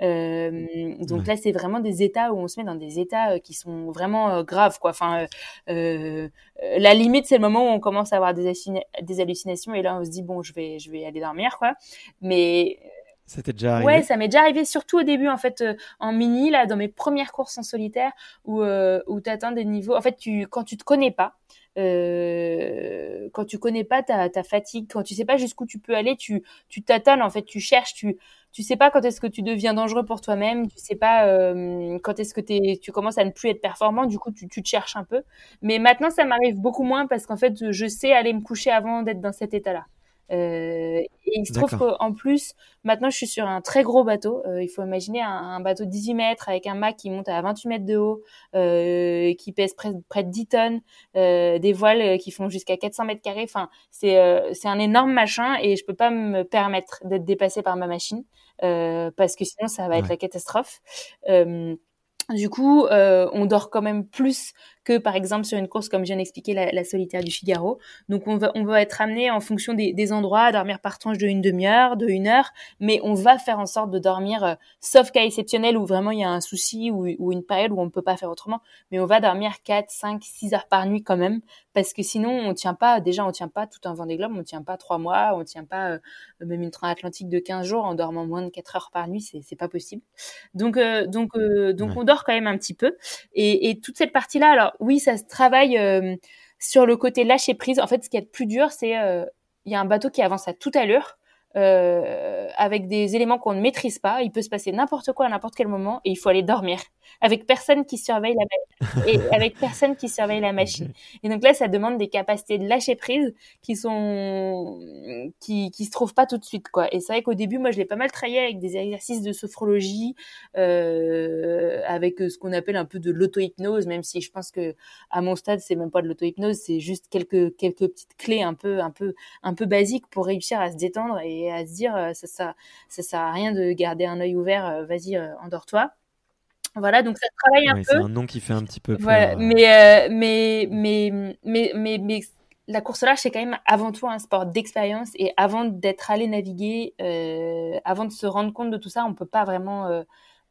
Euh, donc ouais. là, c'est vraiment des états où on se met dans des états qui sont vraiment graves, quoi. Enfin, euh, la limite, c'est le moment où on commence avoir des, des, hallucinations et là, on se dit bon, je vais, je vais aller dormir, quoi. Mais ça t'est déjà arrivé Ouais, ça m'est déjà arrivé, surtout au début, en fait, euh, en mini, là, dans mes premières courses en solitaire, où, euh, où tu atteins des niveaux. En fait, quand tu te connais pas, euh, quand tu connais pas ta, ta fatigue, quand tu sais pas jusqu'où tu peux aller, tu tu t'attales en fait, tu cherches, tu tu sais pas quand est-ce que tu deviens dangereux pour toi-même, tu sais pas euh, quand est-ce que es, tu commences à ne plus être performant, du coup tu, tu te cherches un peu. Mais maintenant ça m'arrive beaucoup moins parce qu'en fait je sais aller me coucher avant d'être dans cet état-là. Euh, et il se trouve qu'en plus, maintenant, je suis sur un très gros bateau. Euh, il faut imaginer un, un, bateau de 18 mètres avec un mât qui monte à 28 mètres de haut, euh, qui pèse près, près de 10 tonnes, des voiles qui font jusqu'à 400 mètres carrés. Enfin, c'est c'est un énorme machin et je peux pas me permettre d'être dépassé par ma machine parce que sinon, ça va être ouais. la catastrophe. du coup, on dort quand même plus que par exemple sur une course comme je viens d'expliquer la, la, solitaire du Figaro. Donc on va on va être amené en fonction des, des endroits à dormir par tranche de une demi-heure, de une heure, mais on va faire en sorte de dormir, euh, sauf cas exceptionnel où vraiment il y a un souci ou, ou une période où on ne peut pas faire autrement, mais on va dormir 4, 5, 6 heures par nuit quand même. Parce que sinon on tient pas déjà on tient pas tout un Vendée Globe. On tient pas trois mois. On tient pas euh, même une transatlantique de 15 jours en dormant moins de 4 heures par nuit. C'est pas possible. Donc euh, donc euh, donc on dort quand même un petit peu. Et, et toute cette partie là alors oui ça se travaille sur le côté lâcher prise. En fait ce qui est plus dur c'est il y a un bateau qui avance à toute allure euh, avec des éléments qu'on ne maîtrise pas. Il peut se passer n'importe quoi à n'importe quel moment et il faut aller dormir avec personne qui surveille la *laughs* et avec personne qui surveille la machine. Et donc là, ça demande des capacités de lâcher prise qui sont qui qui se trouvent pas tout de suite quoi. Et c'est vrai qu'au début, moi, je l'ai pas mal travaillé avec des exercices de sophrologie, euh, avec ce qu'on appelle un peu de l'auto-hypnose, même si je pense que à mon stade, c'est même pas de l'auto-hypnose, c'est juste quelques quelques petites clés un peu un peu un peu basiques pour réussir à se détendre et à se dire euh, ça, ça, ça sert à rien de garder un œil ouvert, euh, vas-y, euh, endors-toi. Voilà, donc ça travaille un peu. C'est un nom qui fait un petit peu peur. Voilà, mais, mais, mais, mais, mais, mais, la course là c'est quand même avant tout un sport d'expérience et avant d'être allé naviguer, euh, avant de se rendre compte de tout ça, on peut pas vraiment euh,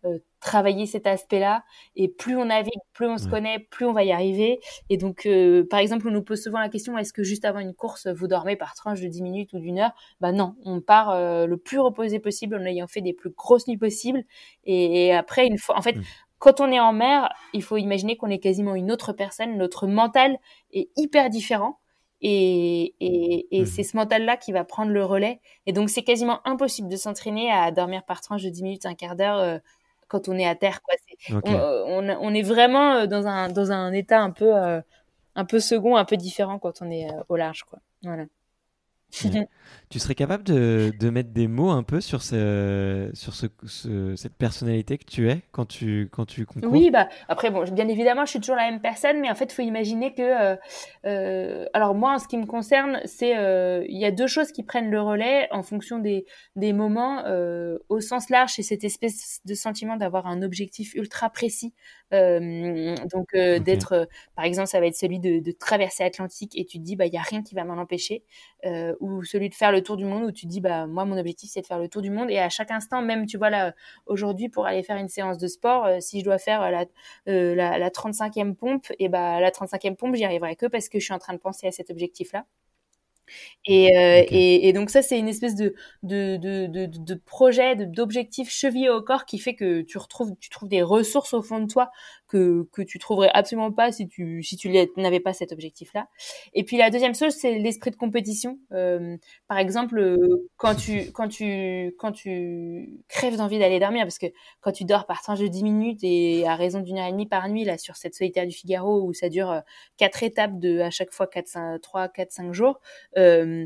euh, travailler cet aspect-là. Et plus on navigue, plus on se connaît, plus on va y arriver. Et donc, euh, par exemple, on nous pose souvent la question est-ce que juste avant une course, vous dormez par tranche de 10 minutes ou d'une heure? Bah non, on part euh, le plus reposé possible en ayant fait des plus grosses nuits possibles. Et, après, une fois, en fait. Mm. Quand on est en mer, il faut imaginer qu'on est quasiment une autre personne. Notre mental est hyper différent. Et, et, et mm. c'est ce mental-là qui va prendre le relais. Et donc, c'est quasiment impossible de s'entraîner à dormir par tranche de 10 minutes, un quart d'heure quand on est à terre. Quoi. Euh, on, on, est vraiment euh, dans un, dans un état un peu, euh, un peu second, un peu différent quand on est au large. Quoi. Voilà. Tu serais capable de, de, mettre des mots un peu sur, ce, sur ce, cette personnalité que tu es quand tu, quand tu concours? Oui, bah, après, bon, bien évidemment, je suis toujours la même personne, mais en fait, il faut imaginer que. Euh, euh, alors, moi, en ce qui me concerne, c'est. Euh, il y a deux choses qui prennent le relais en fonction des, des moments. au sens large, c'est cette espèce de sentiment d'avoir un objectif ultra précis. donc, d'être. par exemple, ça va être celui de, de traverser l'Atlantique et tu te dis, bah, il n'y a rien qui va m'en empêcher. ou celui de faire le tour du monde où tu dis bah moi mon objectif c'est de faire le tour du monde. Et à chaque instant même tu vois là aujourd'hui pour aller faire une séance de sport euh, si je dois faire euh, la, euh, la, la 35e pompe et bah la 35e pompe j'y arriverai que parce que je suis en train de penser à cet objectif là et, et, et, donc ça, c'est une espèce de, de, de, de, de projet, d'objectif chevillé au corps qui fait que tu retrouves, tu trouves des ressources au fond de toi que, que tu trouverais absolument pas si tu, si tu n'avais pas cet objectif-là. Et puis la deuxième chose, c'est l'esprit de compétition. Euh, par exemple, euh, quand tu, quand tu, quand tu crèves d'envie d'aller dormir, parce que quand tu dors par tranche de 10 minutes et à raison d'une heure et demie par nuit, là, sur cette solitaire du Figaro où ça dure euh, quatre étapes de à chaque fois 4, 5, 3, 4, 5 jours, euh,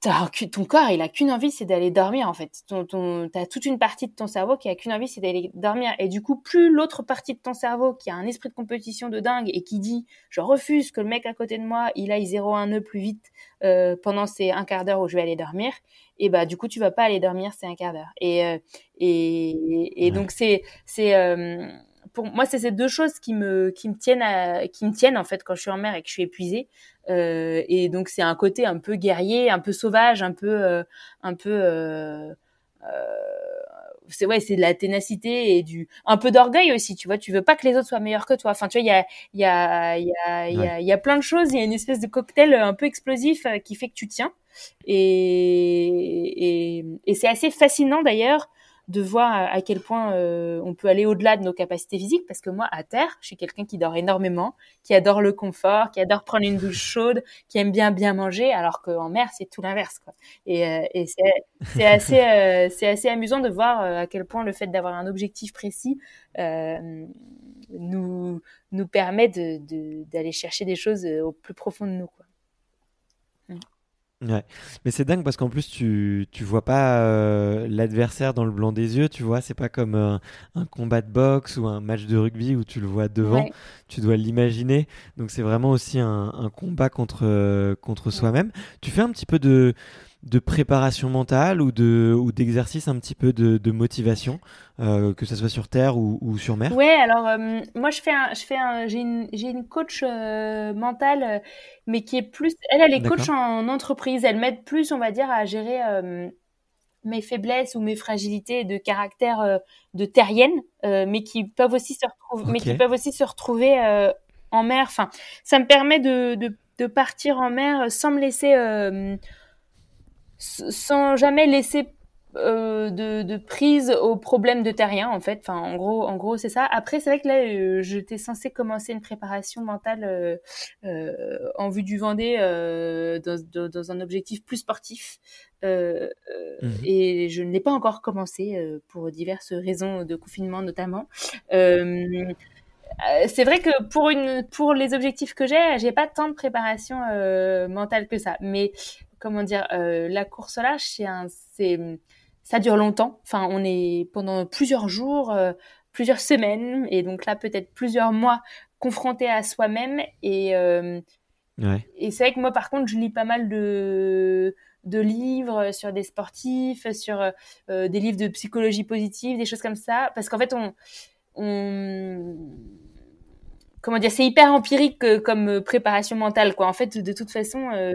ton corps, il a qu'une envie, c'est d'aller dormir en fait. Ton, ton, t'as toute une partie de ton cerveau qui a qu'une envie, c'est d'aller dormir. Et du coup, plus l'autre partie de ton cerveau qui a un esprit de compétition de dingue et qui dit, je refuse que le mec à côté de moi, il aille 0,1 nœud plus vite euh, pendant ces un quart d'heure où je vais aller dormir, et bah du coup, tu vas pas aller dormir ces un quart d'heure. Et, euh, et, et, donc c'est c'est euh, pour moi, c'est ces deux choses qui me qui me tiennent à, qui me tiennent en fait quand je suis en mer et que je suis épuisée. Euh, et donc c'est un côté un peu guerrier, un peu sauvage, un peu euh, un peu euh, euh, c'est ouais, c'est de la ténacité et du un peu d'orgueil aussi, tu vois, tu veux pas que les autres soient meilleurs que toi. Enfin, tu vois, il y a il y a il y a il y, a, y a plein de choses, il y a une espèce de cocktail un peu explosif qui fait que tu tiens. Et et, et c'est assez fascinant d'ailleurs de voir à quel point euh, on peut aller au-delà de nos capacités physiques. Parce que moi à terre je suis quelqu'un qui dort énormément qui adore le confort qui adore prendre une douche chaude qui aime bien bien manger alors qu'en mer c'est tout l'inverse quoi. Et, euh, et c'est assez euh, c'est assez amusant de voir à quel point le fait d'avoir un objectif précis nous nous permet de d'aller chercher des choses au plus profond de nous quoi Ouais. Mais c'est dingue parce qu'en plus, tu, tu vois pas euh, l'adversaire dans le blanc des yeux, tu vois. C'est pas comme un, combat de boxe ou un match de rugby où tu le vois devant. Tu dois l'imaginer. Donc, c'est vraiment aussi un, un combat contre, contre soi-même. Tu fais un petit peu de, de préparation mentale ou de ou d'exercice un petit peu de, motivation, que ce soit sur terre ou, sur mer? Ouais, alors moi je fais un, je fais un, j'ai une, j'ai une coach mentale, mais qui est plus, elle, elle est coach en entreprise. Elle m'aide plus, on va dire, à gérer mes faiblesses ou mes fragilités de caractère euh, de terrienne, euh, mais qui peuvent aussi se retrouver, mais qui peuvent aussi se retrouver euh, en mer. Enfin, ça me permet de, de, de, partir en mer sans me laisser, sans jamais laisser euh, de, de, prise aux problèmes de terrien en fait. Enfin, en gros, en gros, c'est ça. Après, c'est vrai que là, euh, j'étais censée commencer une préparation mentale euh, euh en vue du Vendée dans, dans, un objectif plus sportif. Mhm. Et je ne l'ai pas encore commencé pour diverses raisons de confinement notamment. c'est vrai que pour une pour les objectifs que j'ai, j'ai pas tant de préparation mentale que ça. Mais comment dire, la course là, c'est un c'est ça dure longtemps. Enfin, on est pendant plusieurs jours, euh, plusieurs semaines, et donc là peut-être plusieurs mois confrontés à soi-même. Et, euh, ouais. et c'est vrai que moi, par contre, je lis pas mal de de livres sur des sportifs, sur euh, des livres de psychologie positive, des choses comme ça, parce qu'en fait, on, on comment dire, c'est hyper empirique euh, comme euh, préparation mentale, quoi. En fait, de toute façon, euh,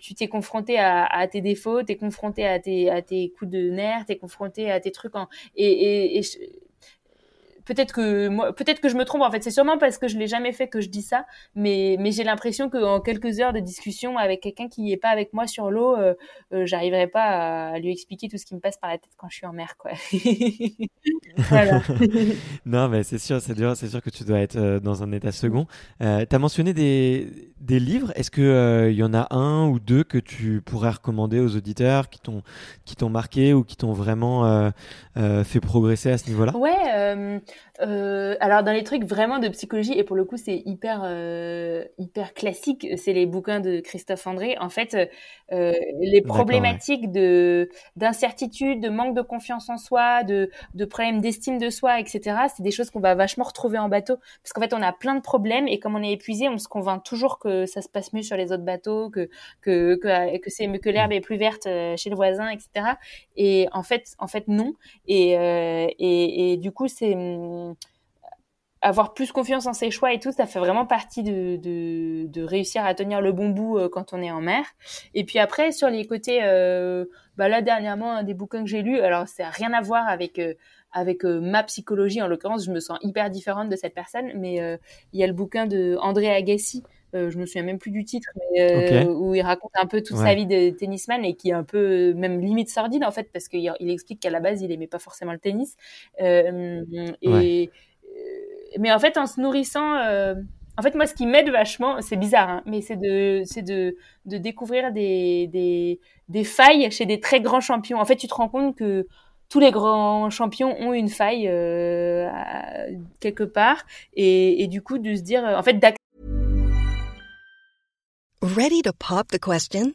tu t'es confronté à, tes défauts, t'es confronté à tes, à tes coups de nerfs, t'es confronté à tes trucs en, et, et, peut-être que moi, peut-être que je me trompe. En fait, c'est sûrement parce que je l'ai jamais fait que je dis ça, mais mais j'ai l'impression qu'en quelques heures de discussion avec quelqu'un qui n'est pas avec moi sur l'eau, euh, euh, j'arriverai pas à lui expliquer tout ce qui me passe par la tête quand je suis en mer, quoi. *laughs* *laughs* non, mais c'est sûr, c'est dur, c'est sûr que tu dois être euh, dans un état second. Euh, tu as mentionné des, des livres. Est-ce que il y en a un ou deux que tu pourrais recommander aux auditeurs qui t'ont qui t'ont marqué ou qui t'ont vraiment fait progresser à ce niveau-là? Ouais. Euh, alors dans les trucs vraiment de psychologie et pour le coup c'est hyper euh, hyper classique, c'est les bouquins de Christophe André. En fait, euh, les problématiques de d'incertitude, de manque de confiance en soi, de de problèmes d'estime de soi, etc. C'est des choses qu'on va vachement retrouver en bateau parce qu'en fait on a plein de problèmes et comme on est épuisé, on se convainc toujours que ça se passe mieux sur les autres bateaux, que que que, que c'est que l'herbe est plus verte euh, chez le voisin, etc. Et en fait en fait non. Et euh, et, et du coup c'est avoir plus confiance en ses choix et tout, ça fait vraiment partie de, de, de réussir à tenir le bon bout euh, quand on est en mer. Et puis après, sur les côtés, euh, bah là dernièrement, un des bouquins que j'ai lu, alors ça n'a rien à voir avec euh, avec ma psychologie en l'occurrence, je me sens hyper différente de cette personne, mais il y a le bouquin de André Agassi. je me souviens même plus du titre, mais où il raconte un peu toute sa vie de tennisman et qui est un peu même limite sordide en fait parce qu'il il explique qu'à la base il aimait pas forcément le tennis et mais en fait, en se nourrissant, euh, en fait, moi, ce qui m'aide vachement, c'est bizarre, hein, mais c'est de, c'est de, de découvrir des, des, des failles chez des très grands champions. En fait, tu te rends compte que tous les grands champions ont une faille euh, quelque part, et, et, du coup, de se dire, en fait, Ready to pop the question?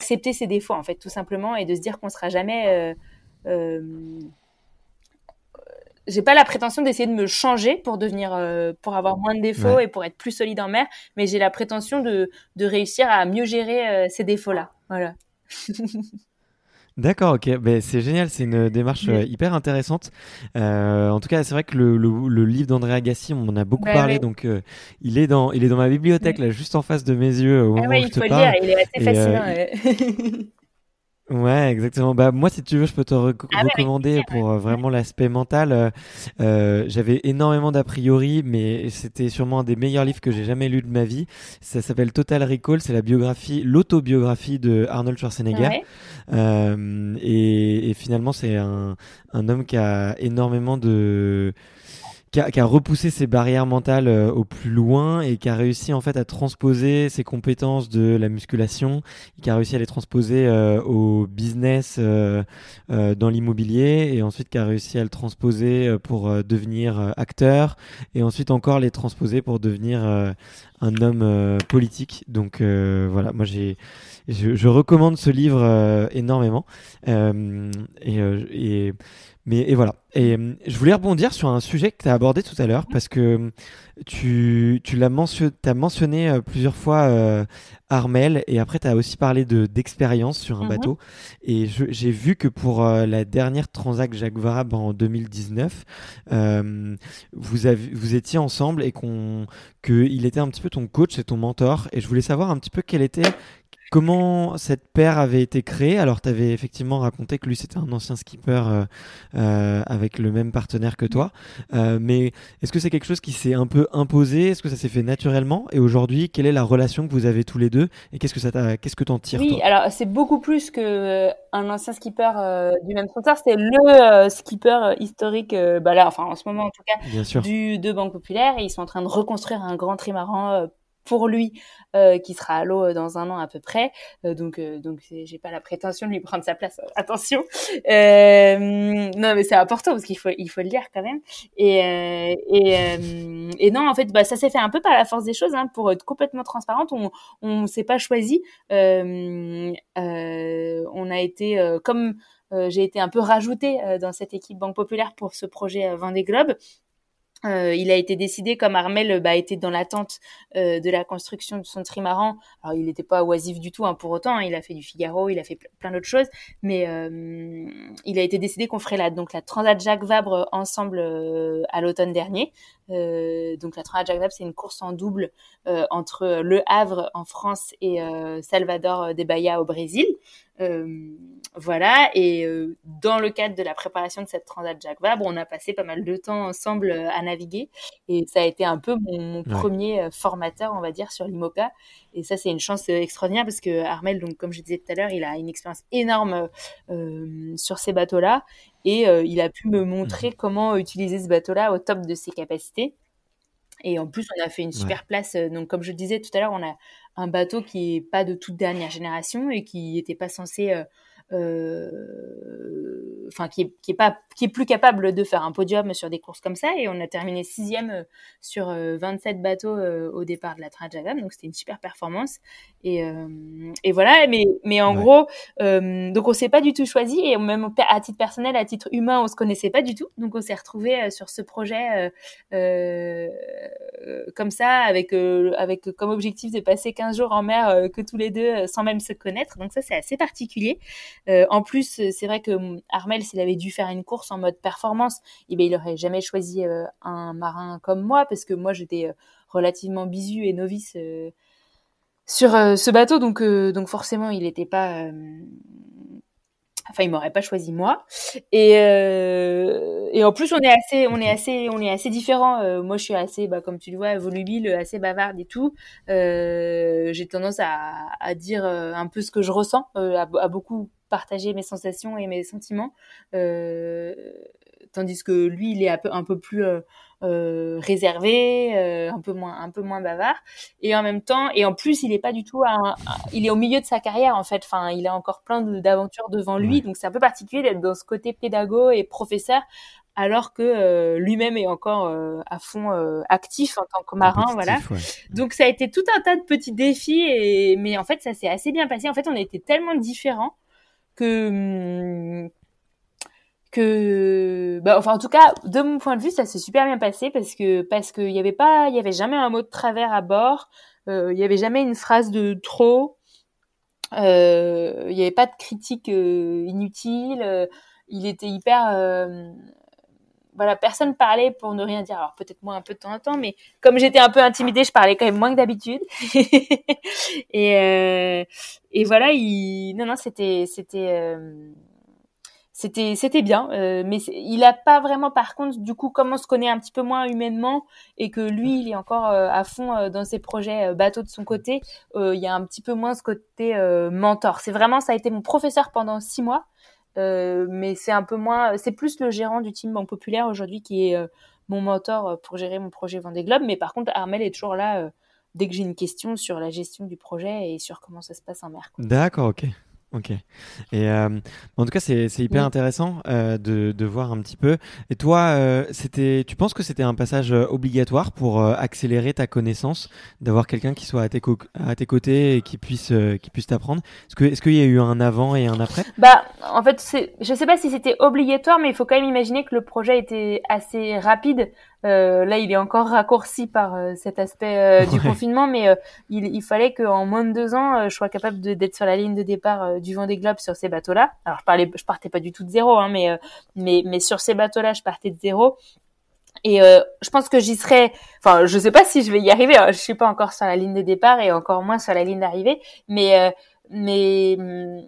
Accepter ses défauts, en fait, tout simplement, et de se dire qu'on sera jamais. Euh, euh, j'ai pas la prétention d'essayer de me changer pour devenir euh, pour avoir moins de défauts et pour être plus solide en mer mais j'ai la prétention de de réussir à mieux gérer ces défauts là voilà *laughs* D'accord, ok, ben, c'est génial, c'est une démarche euh, hyper intéressante. en tout cas, c'est vrai que le, le, livre d'André Agassi, on en a beaucoup parlé, donc il est dans il est dans ma bibliothèque là, juste en face de mes yeux au ah moment où je te parle. il est assez fascinant. *laughs* Ouais, exactement. Bah moi, si tu veux, je peux te ah recommander pour euh, vraiment l'aspect mental. Euh, euh, J'avais énormément d'a priori, mais c'était sûrement un des meilleurs livres que j'ai jamais lu de ma vie. Ça s'appelle Total Recall. C'est la biographie, l'autobiographie de Arnold Schwarzenegger. Euh, et, et, finalement, c'est un, un homme qui a énormément de qui a, repoussé ses barrières mentales euh, au plus loin et qui a réussi en fait à transposer ses compétences de la musculation, qui a réussi à les transposer euh, au business euh, dans l'immobilier et ensuite qui a réussi à le transposer pour devenir acteur et ensuite encore les transposer pour devenir un homme politique. Donc voilà, moi j'ai je, je, recommande ce livre énormément et, et mais et voilà. Et euh, je voulais rebondir sur un sujet que tu as abordé tout à l'heure parce que euh, tu, tu l'as mentionné, as mentionné euh, plusieurs fois Armel et après tu as aussi parlé de d'expérience sur un mhm. bateau et j'ai vu que pour la dernière Transac Jacques Vabre en 2019 vous avez vous étiez ensemble et qu'on que il était un petit peu ton coach et ton mentor et je voulais savoir un petit peu quel était Comment cette paire avait été créée? Alors, tu avais effectivement raconté que lui, c'était un ancien skipper euh, euh, avec le même partenaire que toi. Euh, mais est-ce que c'est quelque chose qui s'est un peu imposé? Est-ce que ça s'est fait naturellement? Et aujourd'hui, quelle est la relation que vous avez tous les deux? Et qu'est-ce que ça qu'est-ce que t'en tires Oui, alors c'est beaucoup plus que un ancien skipper du même sponsor. C'était le skipper historique, bah là, enfin en ce moment en tout cas, du de Banque Populaire. Et ils sont en train de reconstruire un grand trimaran pour lui euh, qui sera à l'eau euh, dans un an à peu près. Euh, donc donc j'ai pas la prétention de lui prendre sa place. Attention. non mais c'est important parce qu'il faut il faut le dire quand même. Et et, et non en fait bah ça s'est fait un peu par la force des choses hein, pour être complètement transparente. On on s'est pas choisi. on a été comme j'ai été un peu rajoutée dans cette équipe Banque Populaire pour ce projet Vendée Globe. Euh, il a été décidé, comme Armel bah, était dans l'attente euh, de la construction de son trimaran. Alors, il n'était pas oisif du tout, hein, pour autant. Hein. il a fait du Figaro, il a fait plein d'autres choses, mais euh, il a été décidé qu'on ferait la donc la Transat Jacques Vabre ensemble à l'automne dernier. donc la Transat Jacques Vabre, c'est une course en double entre Le Havre en France et Salvador de Bahia au Brésil. Voilà, et dans le cadre de la préparation de cette Transat Jacques Vabre, on a passé pas mal de temps ensemble à naviguer, et ça a été un peu mon, premier formateur, on va dire, sur l'IMOCA. Et ça, c'est une chance extraordinaire parce que Armel, donc comme je disais tout à l'heure, il a une expérience énorme sur ces bateaux-là, et il a pu me montrer mmh. comment utiliser ce bateau-là au top de ses capacités. Et en plus, on a fait une super place. Donc, comme je disais tout à l'heure, on a un bateau qui est pas de toute dernière génération et qui n'était pas censé euh, euh, enfin qui est, qui est pas qui est plus capable de faire un podium sur des courses comme ça. Et on a terminé sixième euh, sur 27 bateaux au départ de la Trajagam. Donc c'était une super performance. Et, et voilà. Mais mais en gros donc on s'est pas du tout choisi. Et même à titre personnel à titre humain on se connaissait pas du tout. Donc on s'est retrouvé sur ce projet comme ça avec avec comme objectif de passer 15 jours en mer que tous les deux sans même se connaître. Donc ça c'est assez particulier euh, en plus, c'est vrai que hum, Armel, s'il avait dû faire une course en mode performance, eh bien, il aurait jamais choisi euh, un marin comme moi parce que moi, j'étais euh, relativement bisu et novice sur ce bateau, donc donc forcément, il n'était pas enfin il m'aurait pas choisi moi. Et et en plus on est assez on est assez on est assez différents. Moi je suis assez bah comme tu le vois volubile assez bavarde et tout. J'ai tendance à, à dire un peu ce que je ressens à, beaucoup partager mes sensations et mes sentiments. Euh, tandis que lui, il est un peu, un peu plus euh, euh, réservé, un peu moins, un peu moins bavard. Et en même temps, et en plus, il est pas du tout, il est au milieu de sa carrière en fait. Enfin, il a encore plein d'aventures devant lui, donc c'est un peu particulier d'être dans ce côté pédago et professeur, alors que lui-même est encore à fond actif en tant que marin, voilà. Donc ça a été tout un tas de petits défis, et mais en fait ça s'est assez bien passé. En fait, on était tellement différents que hum, que bah, enfin en tout cas de mon point de vue ça s'est super bien passé parce que parce que y avait pas y avait jamais un mot de travers à bord. Euh, il y avait jamais une phrase de trop. Euh, il y avait pas de critique euh, inutile. Euh, il était hyper euh, voilà, personne parlait pour ne rien dire. Alors peut-être moi un peu de temps en temps, mais comme j'étais un peu intimidée, je parlais quand même moins que d'habitude. *laughs* et, euh, et voilà, il... non non, c'était c'était euh, c'était c'était bien, euh, mais il a pas vraiment par contre du coup comme on se connaît un petit peu moins humainement et que lui il est encore euh, à fond euh, dans ses projets bateau de son côté, il y a un petit peu moins ce côté mentor. C'est vraiment ça a été mon professeur pendant six mois. Euh, mais c'est un peu moins, c'est plus le gérant du team Banque Populaire aujourd'hui qui est euh, mon mentor pour gérer mon projet Vendée Globe. Mais par contre, Armel est toujours là dès que j'ai une question sur la gestion du projet et sur comment ça se passe en mer. D'accord, ok. Ok. Et euh, en tout cas, c'est hyper intéressant euh, de, de, voir un petit peu. Et toi, euh, c'était, tu penses que c'était un passage euh, obligatoire pour euh, accélérer ta connaissance, d'avoir quelqu'un qui soit à tes, à tes côtés et qui puisse, euh, qui puisse t'apprendre? Est-ce que, est-ce qu'il y a eu un avant et un après? Bah, en fait, je sais pas si c'était obligatoire, mais il faut quand même imaginer que le projet était assez rapide. Euh, là, il est encore raccourci par euh, cet aspect euh, du *laughs* confinement, mais il, il, fallait qu'en moins de deux ans, je sois capable d'être sur la ligne de départ du Vendée Globe sur ces bateaux-là. Alors, je parlais, je partais pas du tout de zéro, hein, mais, mais, mais sur ces bateaux-là, je partais de zéro. Et je pense que j'y serai. Enfin, je sais pas si je vais y arriver. Hein. Je suis pas encore sur la ligne de départ et encore moins sur la ligne d'arrivée. Mais mais hum,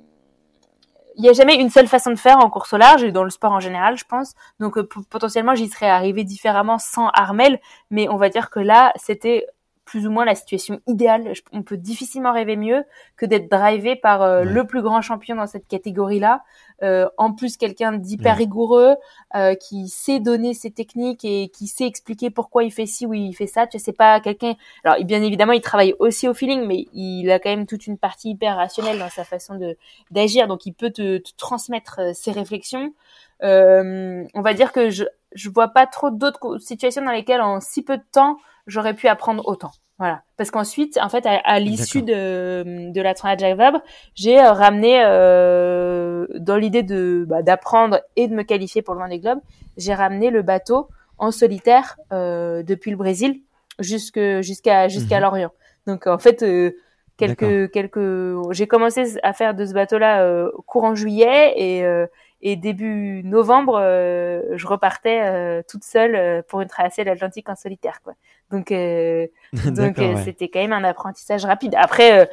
il n'y a jamais une seule façon de faire en course au large et dans le sport en général, je pense. Donc euh, potentiellement, j'y serais arrivé différemment sans Armel, mais on va dire que là, c'était plus ou moins la situation idéale. On peut difficilement rêver mieux que d'être drivé par euh, le plus grand champion dans cette catégorie-là. Euh, en plus, quelqu'un d'hyper rigoureux, euh, qui sait donner ses techniques et qui sait expliquer pourquoi il fait ci ou il fait ça. Tu sais pas quelqu'un. Alors, bien évidemment, il travaille aussi au feeling, mais il a quand même toute une partie hyper rationnelle dans sa façon de d'agir. Donc, il peut te, te transmettre ses réflexions. on va dire que je je vois pas trop d'autres situations dans lesquelles en si peu de temps j'aurais pu apprendre autant. Voilà. Parce qu'ensuite, en fait, à, l'issue de, de la Transat Jacques Vabre, j'ai euh, ramené, euh, dans l'idée de bah, d'apprendre et de me qualifier pour le Vendée Globe, j'ai ramené le bateau en solitaire euh, depuis le Brésil jusque jusqu'à jusqu'à mhm. Lorient. Donc en fait, euh, quelques quelques, j'ai commencé à faire de ce bateau-là euh, courant juillet et et début novembre, euh, je repartais euh, toute seule euh, pour une traversée de l'Atlantique en solitaire, quoi. Donc, *laughs* donc c'était quand même un apprentissage rapide. Après,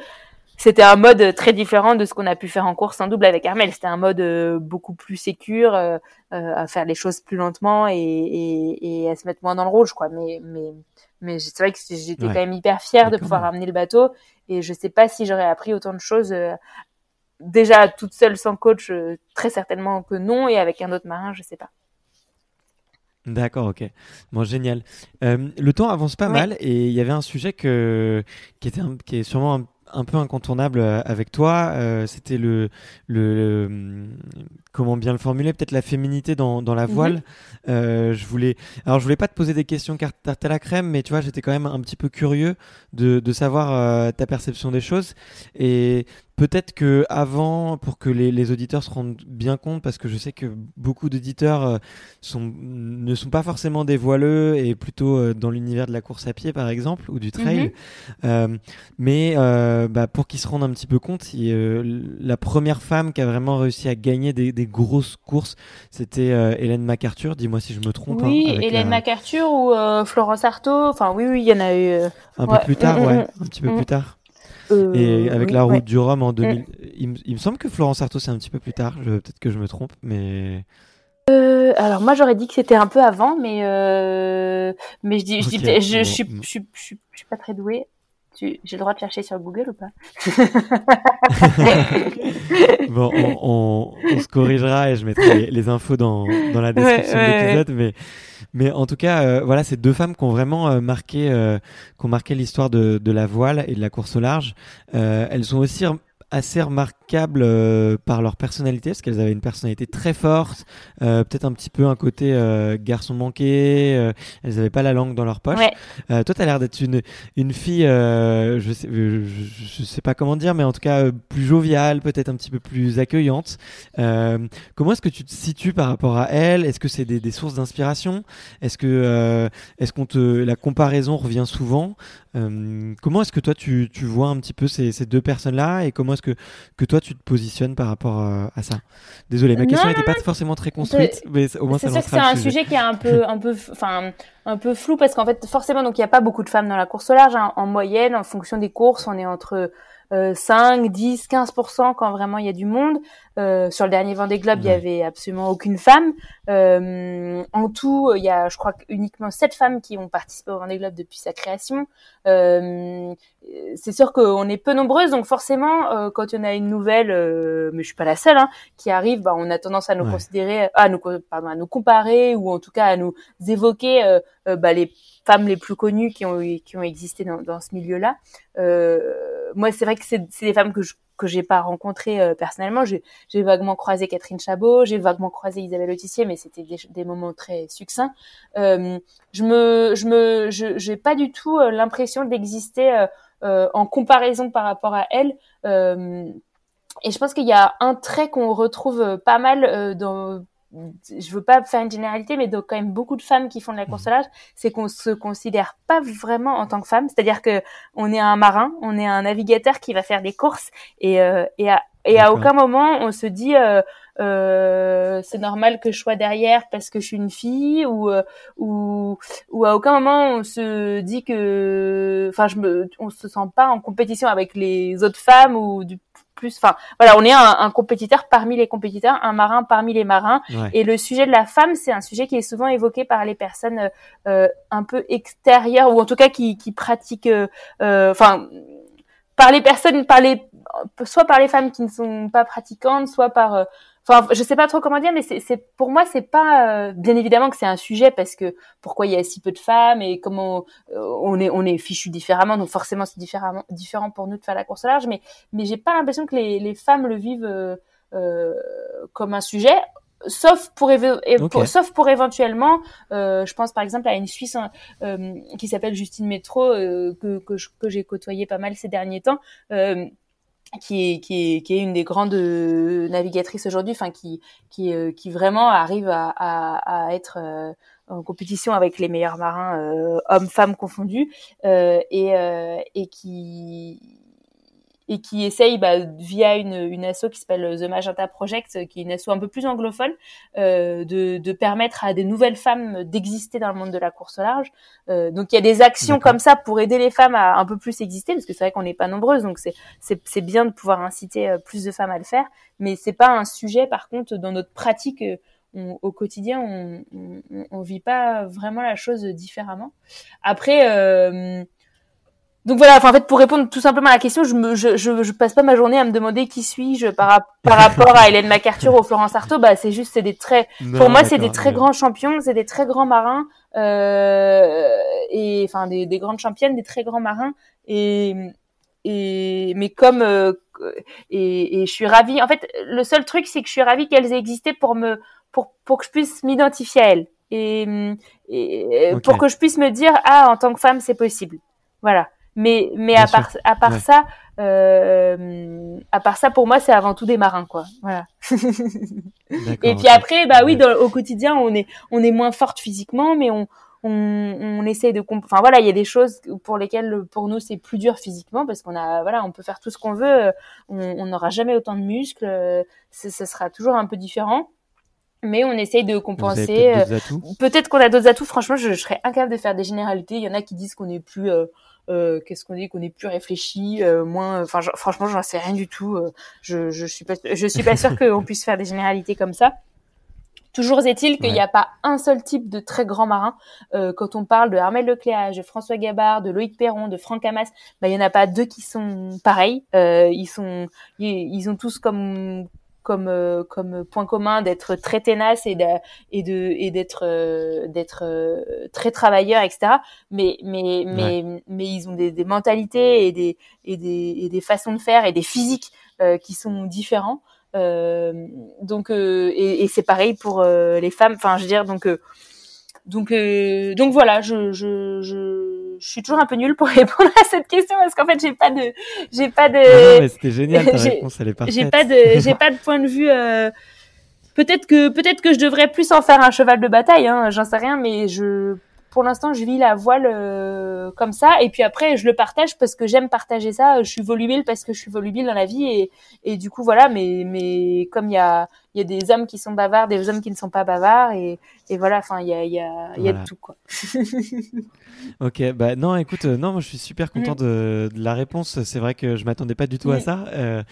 c'était un mode très différent de ce qu'on a pu faire en course en double avec Armel. C'était un mode beaucoup plus sécure, à faire les choses plus lentement et, et, et, à se mettre moins dans le rouge, quoi. Mais, mais, mais c'est vrai que j'étais quand même hyper fière de pouvoir ramener le bateau et je sais pas si j'aurais appris autant de choses déjà toute seule sans coach, euh, très certainement que non, et avec un autre marin, je sais pas. D'accord, ok. Bon, génial. Euh, le temps avance pas mal et il y avait un sujet que, qui, était qui est sûrement un un peu incontournable euh, avec toi, euh, c'était le, le, comment bien le formuler, peut-être la féminité dans, dans la mhm. voile. euh, je voulais, alors je voulais pas te poser des questions car tarte à la crème, mais tu vois, j'étais quand même un petit peu curieux de, de savoir ta perception des choses et peut-être que avant, pour que les, les, auditeurs se rendent bien compte, parce que je sais que beaucoup d'auditeurs sont ne sont pas forcément des voileux et plutôt dans l'univers de la course à pied par exemple ou du trail, mhm. mais euh, bah, pour qu'ils se rendent un petit peu compte, euh, la première femme qui a vraiment réussi à gagner des, des grosses courses, c'était euh, Hélène MacArthur. Dis-moi si je me trompe. Hein, oui, Hélène MacArthur ou Florence Artaud. Enfin, oui, oui, il y en a eu. Un peu plus tard, mm, mm, ouais, mm. un petit peu plus tard. Et avec la route du Rhum en 2000. Il, me semble que Florence Artaud, c'est un petit peu plus tard. Peut-être que je me trompe, mais. Euh, alors moi j'aurais dit que c'était un peu avant, mais euh, mais je dis, je, dis je, je, je, suis pas très douée. J'ai le droit de chercher sur Google ou pas? *laughs* Bon, on, on, se corrigera et je mettrai les, infos dans, dans la description de l'épisode. Mais, mais en tout cas, euh, voilà, c'est deux femmes qui ont vraiment euh, marqué, euh, qui ont marqué l'histoire de, de la voile et de la course au large. elles sont aussi assez remarquables euh, par leur personnalité, parce qu'elles avaient une personnalité très forte, euh, peut-être un petit peu un côté euh, garçon manqué, elles n'avaient pas la langue dans leur poche. toi, tu as l'air d'être une, une fille, je, sais, je, sais pas comment dire, mais en tout cas plus joviale, peut-être un petit peu plus accueillante. comment est-ce que tu te situes par rapport à elle? Est-ce que c'est des, des, sources d'inspiration? Est-ce que est-ce qu'on te la comparaison revient souvent? Comment est-ce que toi tu, tu vois un petit peu ces, ces deux personnes-là et comment est-ce que, que toi tu te positionnes par rapport euh, à ça Désolé, ma question n'était pas forcément très construite, mais au moins ça C'est sûr que c'est un sujet. qui est un peu, *laughs* un peu, enfin, un peu flou parce qu'en fait, forcément, donc il n'y a pas beaucoup de femmes dans la course au large. Hein. En moyenne, en fonction des courses, on est entre 5, 10, 15% quand vraiment il y a du monde. Euh, sur le dernier Vendée Globe, il y avait absolument aucune femme. Euh, en tout, il y a, je crois, uniquement sept femmes qui ont participé au Vendée Globe depuis sa création. Euh, c'est sûr qu'on est peu nombreuses, donc forcément, euh, quand on a une nouvelle, euh, mais je suis pas la seule, hein, qui arrive, bah, on a tendance à nous considérer, à nous, pardon, à nous comparer ou en tout cas à nous évoquer bah, les femmes les plus connues qui ont qui ont existé dans, dans ce milieu-là. moi, c'est vrai que c'est des femmes que je que j'ai pas rencontré euh, personnellement. J'ai vaguement croisé Catherine Chabot, j'ai vaguement croisé Isabelle Autissier, mais c'était des, des, moments très succincts. Euh, je me, je me, j'ai pas du tout euh, l'impression d'exister euh, en comparaison par rapport à elle. et je pense qu'il y a un trait qu'on retrouve pas mal dans je veux pas faire une généralité, mais donc quand même beaucoup de femmes qui font de la course au large, c'est qu'on se considère pas vraiment en tant que femme. C'est-à-dire que on est un marin, on est un navigateur qui va faire des courses et euh, et à et à aucun moment on se dit euh, euh, c'est normal que je sois derrière parce que je suis une fille ou euh, ou ou à aucun moment on se dit que enfin je me on se sent pas en compétition avec les autres femmes ou du plus. Enfin, voilà, on est un, compétiteur parmi les compétiteurs, un marin parmi les marins. Et le sujet de la femme, c'est un sujet qui est souvent évoqué par les personnes euh, un peu extérieures ou en tout cas qui, qui pratiquent, euh, euh, enfin, par les personnes, par les, soit par les femmes qui ne sont pas pratiquantes, soit par Enfin, je sais pas trop comment dire, mais c'est pour moi c'est pas euh, bien évidemment que c'est un sujet parce que pourquoi il y a si peu de femmes et comment euh, on est on est fichu différemment, donc forcément c'est différemment différent pour nous de faire la course large, mais mais j'ai pas l'impression que les, les femmes le vivent euh, comme un sujet. Sauf pour, sauf pour éventuellement, je pense par exemple à une Suisse hein, qui s'appelle Justine Métro que, que, que j'ai côtoyé pas mal ces derniers temps, qui est, qui, est, qui est une des grandes euh, navigatrices aujourd'hui, enfin qui, qui, euh, qui vraiment arrive à, à, à être euh, en compétition avec les meilleurs marins, hommes-femmes confondus, et, et qui et qui essaye bah, via une, une asso qui s'appelle The Magenta Project, qui est une asso un peu plus anglophone, euh, de, de, permettre à des nouvelles femmes d'exister dans le monde de la course au large. Euh, donc il y a des actions comme ça pour aider les femmes à un peu plus exister, parce que c'est vrai qu'on n'est pas nombreuses, donc c'est bien de pouvoir inciter euh, plus de femmes à le faire, mais c'est pas un sujet par contre dans notre pratique. Euh, au quotidien, on, on, on, vit pas vraiment la chose différemment. Après, euh, donc voilà, en fait, pour répondre tout simplement à la question, je me, je, je, je passe pas ma journée à me demander qui suis-je par, par rapport à Hélène MacArthur ou Florence Artaud. Bah, c'est juste, c'est des très, pour moi, c'est des très grands champions, c'est des très grands marins, euh, et enfin des, des grandes championnes, des très grands marins. Et, et mais comme euh, et, et je suis ravie. En fait, le seul truc, c'est que je suis ravie qu'elles aient existé pour me, pour, pour que je puisse m'identifier à elles et, et pour que je puisse me dire ah en tant que femme c'est possible. Voilà. Mais mais à part à part ça, euh, à part ça pour moi c'est avant tout des marins quoi. Voilà. *laughs* et puis après bah oui au quotidien on est on est moins forte physiquement mais on on, on essaie de enfin voilà il y a des choses pour lesquelles pour nous c'est plus dur physiquement parce qu'on a voilà on peut faire tout ce qu'on veut on n'aura jamais autant de muscles ce sera toujours un peu différent. Mais on essaye de compenser peut-être qu'on a d'autres atouts franchement je, je, serais incapable de faire des généralités. Il y en a qui disent qu'on est plus euh, euh, qu'est-ce qu'on dit qu'on est plus réfléchi, euh, moins. Enfin, franchement, j'en sais rien du tout. Euh, je, je suis pas, je suis pas sûre qu'on puisse faire des généralités comme ça. Toujours est-il qu'il n'y a pas un seul type de très grand marin. Euh, quand on parle de Armel Lecléage, de François Gabard, de Loïc Perron, de Franck Hamas, bah, il y en a pas deux qui sont pareils. Euh, ils sont, ils ont tous comme comme euh, comme point commun d'être très tenace et de et de et d'être euh, d'être euh, très travailleur etc mais mais mais mais ils ont des, des mentalités et des et des et des façons de faire et des physiques qui sont différents. Donc et, et c'est pareil pour les femmes. Enfin je veux dire donc donc donc voilà je je, je je suis toujours un peu nulle pour *laughs* répondre à cette question parce qu'en fait j'ai pas de j'ai pas de non, mais c'était génial ta *laughs* réponse elle est parfaite. j'ai pas de j'ai pas de point de vue euh... peut-être que peut-être que je devrais plus en faire un cheval de bataille hein, j'en sais rien mais je pour l'instant je vis la voile euh, comme ça. Et puis après je le partage parce que j'aime partager ça. Je suis volubile parce que je suis volubile dans la vie et et du coup voilà mais mais comme il y a il y a des hommes qui sont bavards, des hommes qui ne sont pas bavards, et, et voilà, enfin, il y a, y a, y a de tout, quoi. *laughs* ok, bah non, écoute, euh, non, moi je suis super content mm. de, de, la réponse. C'est vrai que je m'attendais pas du tout à ça, euh,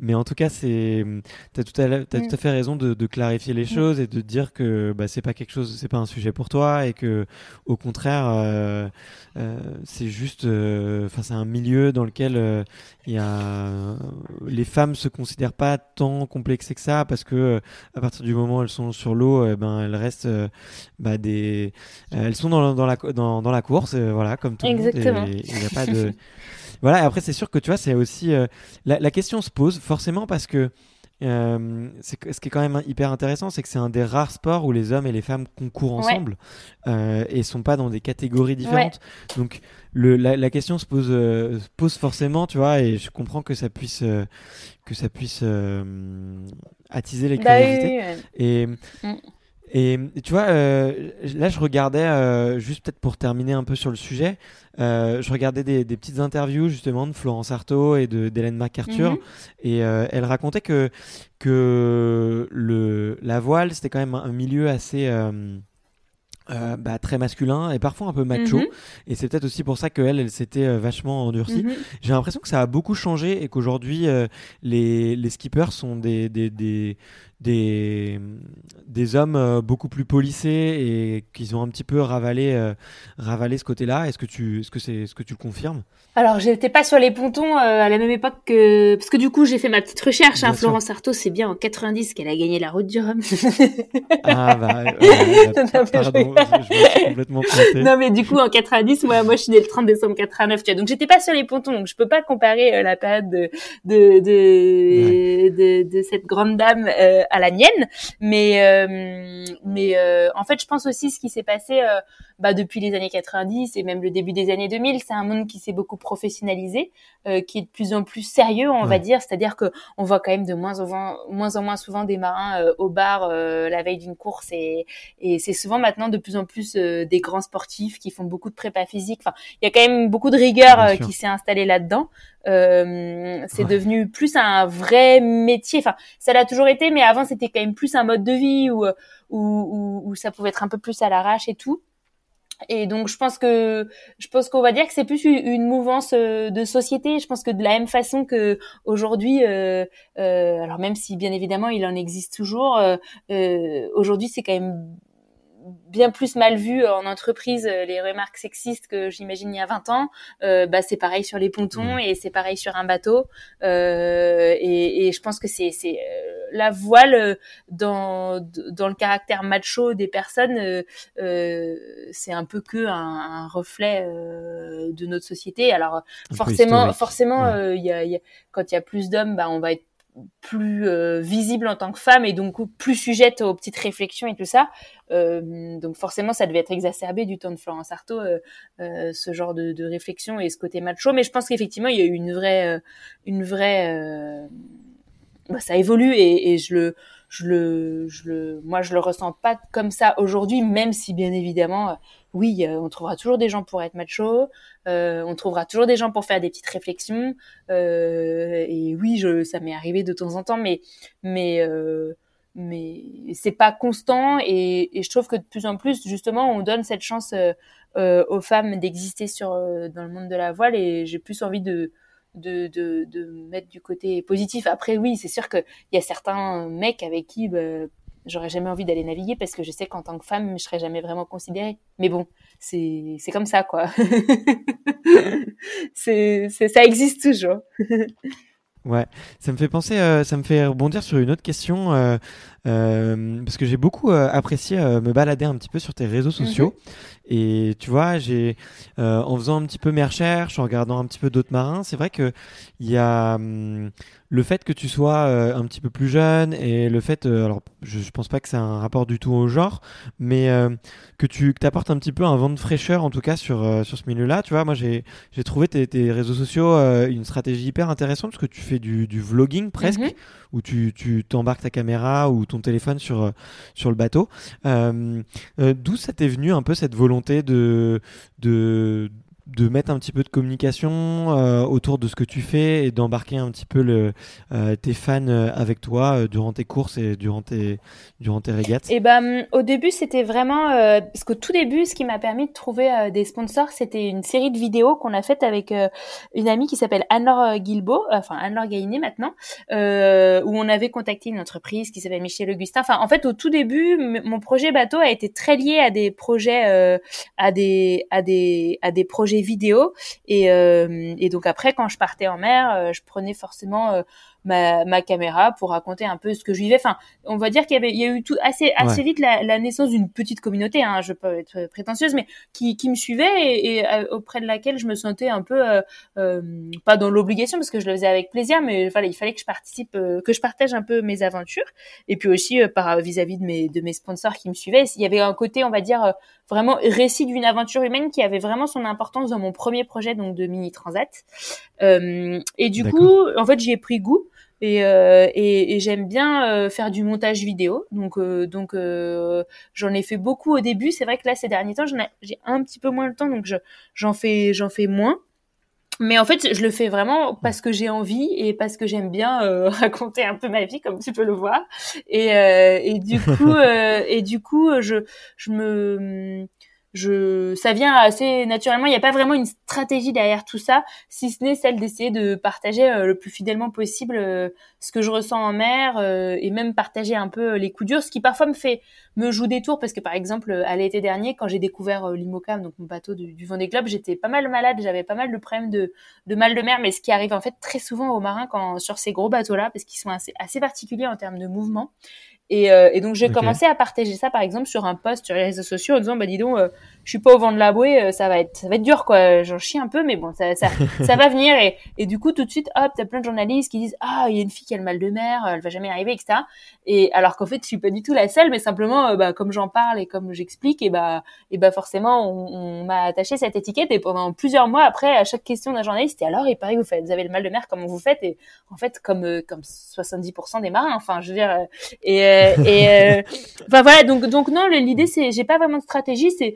mais en tout cas, c'est, t'as tout à, as tout à mm. fait raison de, de clarifier les mm. choses et de dire que bah, c'est pas quelque chose, c'est pas un sujet pour toi et que au contraire, euh c'est juste, enfin, c'est un milieu dans lequel il y a les femmes se considèrent pas tant complexées que ça parce que à partir du moment où elles sont sur l'eau, eh ben elles restent bah, des, elles sont dans, dans la dans, dans la course, voilà, comme tout le monde. Exactement. Il n'y a pas de *laughs* voilà. Après, c'est sûr que tu vois, c'est aussi la, la, question se pose forcément parce que euh, ce qui est quand même hyper intéressant, c'est que c'est un des rares sports où les hommes et les femmes concourent ensemble euh, et sont pas dans des catégories différentes. Donc le, la, la, question se pose, euh, pose forcément, tu vois, et je comprends que ça puisse, euh, que ça puisse euh, attiser les bah curiosités. Et mm. Et tu vois, euh, là, je regardais, euh, juste peut-être pour terminer un peu sur le sujet, euh, je regardais des, des, petites interviews justement de Florence Artaud et d'Hélène MacArthur, mhm. et elle racontait que que le la voile c'était quand même un milieu assez euh, bah, très masculin et parfois un peu macho. Mhm. Et c'est peut-être aussi pour ça qu'elle, elle, s'était euh, vachement endurcie. Mhm. J'ai l'impression que ça a beaucoup changé et qu'aujourd'hui, euh, les, les skippers sont des, des, des, des, des hommes beaucoup plus polissés et qu'ils ont un petit peu ravalé, ravalé ce côté-là. Est-ce que, tu, est -ce que, c'est, est -ce que tu le confirmes? Alors, j'étais pas sur les pontons euh, à la même époque que parce que du coup, j'ai fait ma petite recherche. Hein. Florence Artaud, c'est bien en 90 qu'elle a gagné la route du Rhum. ah bah, *laughs* bah pardon, je, suis complètement Non mais du coup, en 90, moi, moi, je suis née le 30 décembre 89. Tu vois, donc j'étais pas sur les pontons, donc je peux pas comparer euh, la période de de de, de, de, cette grande dame euh, à la mienne. Mais mais en fait, je pense aussi ce qui s'est passé bah, depuis les années 90 et même le début des années 2000, c'est un monde qui s'est beaucoup professionnalisé, euh, qui est de plus en plus sérieux, on va dire. C'est-à-dire que on voit quand même de moins en moins, moins en moins souvent des marins euh, au bar euh, la veille d'une course et, et c'est souvent maintenant de plus en plus des grands sportifs qui font beaucoup de prépa physique. Enfin, il y a quand même beaucoup de rigueur qui s'est installée là-dedans. c'est devenu plus un vrai métier. Enfin, ça l'a toujours été, mais avant c'était quand même plus un mode de vie où, où, où ça pouvait être un peu plus à l'arrache et tout. Et donc je pense que je pense qu'on va dire que c'est plus une mouvance euh, de société. Je pense que de la même façon que aujourd'hui, euh, euh, alors même si bien évidemment il en existe toujours, aujourd'hui c'est quand même bien plus mal vu en entreprise euh, les remarques sexistes que j'imagine il y a 20 ans. Euh, bah, c'est pareil sur les pontons et c'est pareil sur un bateau. Euh, et, et, je pense que c'est euh, la voile dans dans le caractère macho des personnes, euh, c'est un peu que un, un reflet de notre société. Alors forcément, forcément, il y a, y a, quand il y a plus d'hommes, bah, on va être plus euh, visible en tant que femme et donc plus sujette aux petites réflexions et tout ça. Euh, donc forcément, ça devait être exacerbé du temps de Florence Artaud, euh, euh ce genre de, de, réflexion et ce côté macho. Mais je pense qu'effectivement, il y a eu une vraie, euh, une vraie, bah, ça évolue et, et je le, je le, je le, moi je le ressens pas comme ça aujourd'hui, même si bien évidemment oui, euh, on trouvera toujours des gens pour être macho, euh, on trouvera toujours des gens pour faire des petites réflexions. Euh, et oui, je, ça m'est arrivé de temps en temps, mais mais euh, mais c'est pas constant. Et, et, je trouve que de plus en plus, justement, on donne cette chance euh, aux femmes d'exister sur dans le monde de la voile. Et j'ai plus envie de de, de, de mettre du côté positif. Après, oui, c'est sûr qu'il y a certains mecs avec qui bah, j'aurais jamais envie d'aller naviguer parce que je sais qu'en tant que femme, je serais jamais vraiment considérée. Mais bon, c'est comme ça quoi. *laughs* c'est ça existe toujours. *laughs* ouais, ça me fait penser, euh, ça me fait rebondir sur une autre question euh, parce que j'ai beaucoup euh, apprécié euh, me balader un petit peu sur tes réseaux sociaux. Mhm. Et tu vois, j'ai en faisant un petit peu mes recherches, en regardant un petit peu d'autres marins, c'est vrai que il y a hum, le fait que tu sois un petit peu plus jeune et le fait, alors je, je pense pas que c'est un rapport du tout au genre, mais que tu que apportes un petit peu un vent de fraîcheur en tout cas sur sur ce milieu-là. Tu vois, moi j'ai trouvé tes, tes réseaux sociaux une stratégie hyper intéressante parce que tu fais du, du vlogging presque, mhm. où tu tu t'embarques ta caméra ou téléphone sur, euh, sur le bateau. Euh, euh, d'où ça t'est venu un peu cette volonté de, de de mettre un petit peu de communication euh, autour de ce que tu fais et d'embarquer un petit peu euh, tes fans euh, avec toi durant tes courses et durant tes, durant tes régates Et eh ben, au début, c'était vraiment parce qu'au tout début, ce qui m'a permis de trouver des sponsors, c'était une série de vidéos qu'on a faites avec une amie qui s'appelle Anne-Laure enfin Anne-Laure Gainé maintenant, où on avait contacté une entreprise qui s'appelle Michel Augustin. Enfin, en fait, au tout début, mon projet bateau a été très lié à des projets, à des, à des, à des projets vidéo. Et, euh, et donc après, quand je partais en mer, euh, je prenais forcément euh, ma, ma caméra pour raconter un peu ce que je vivais. Enfin, on va dire qu'il y avait, il y a eu tout assez assez vite la, la, naissance d'une petite communauté. Hein, je peux être prétentieuse, mais qui, qui me suivait et, et euh, auprès de laquelle je me sentais un peu euh, euh, pas dans l'obligation parce que je le faisais avec plaisir, mais voilà, il fallait que je participe, que je partage un peu mes aventures. Et puis aussi par vis-à-vis de mes de mes sponsors qui me suivaient, il y avait un côté, on va dire vraiment récit d'une aventure humaine qui avait vraiment son importance dans mon premier projet donc de mini transat. et du coup, en fait, j'y ai pris goût. Et, euh, et, et j'aime bien euh, faire du montage vidéo. Donc, euh, donc j'en ai fait beaucoup au début. C'est vrai que là, ces derniers temps, j'ai un petit peu moins de temps, donc j'en fais, j'en fais moins. Mais en fait, je le fais vraiment parce que j'ai envie et parce que j'aime bien *laughs* raconter un peu ma vie, comme tu peux le voir. Et, et du coup, *laughs* et du coup, je, je me je, ça vient assez naturellement. Il n'y a pas vraiment une stratégie derrière tout ça, si ce n'est celle d'essayer de partager euh, le plus fidèlement possible euh, ce que je ressens en mer euh, et même partager un peu les coups durs, ce qui parfois me fait me joue des tours parce que par exemple à l'été dernier, quand j'ai découvert l'Imocam, donc mon bateau du, du Vendée Globe, j'étais pas mal malade, j'avais pas mal de problèmes de, de mal de mer, mais ce qui arrive en fait très souvent aux marins quand sur ces gros bateaux-là, parce qu'ils sont assez, assez particuliers en termes de mouvement. Et, euh, et donc j'ai commencé à partager ça par exemple sur un post sur les réseaux sociaux en disant bah dis donc euh, je suis pas au vent de la bouée euh, ça va être ça va être dur quoi. J'en chie un peu mais bon ça ça, *laughs* ça va venir. Et, et du coup tout de suite hop t'as plein de journalistes qui disent ah il y a une fille qui a le mal de mer elle va jamais arriver etc et alors qu'en fait je suis pas du tout la seule mais simplement bah comme j'en parle et comme j'explique et bah et bah forcément on, on m'a attaché cette étiquette. Et pendant plusieurs mois après à chaque question d'un journaliste et alors il paraît que vous faites vous avez le mal de mer comment vous faites? Et en fait comme comme 70% des marins enfin je veux dire et euh, et euh, enfin voilà, donc donc non, l'idée c'est, j'ai pas vraiment de stratégie, c'est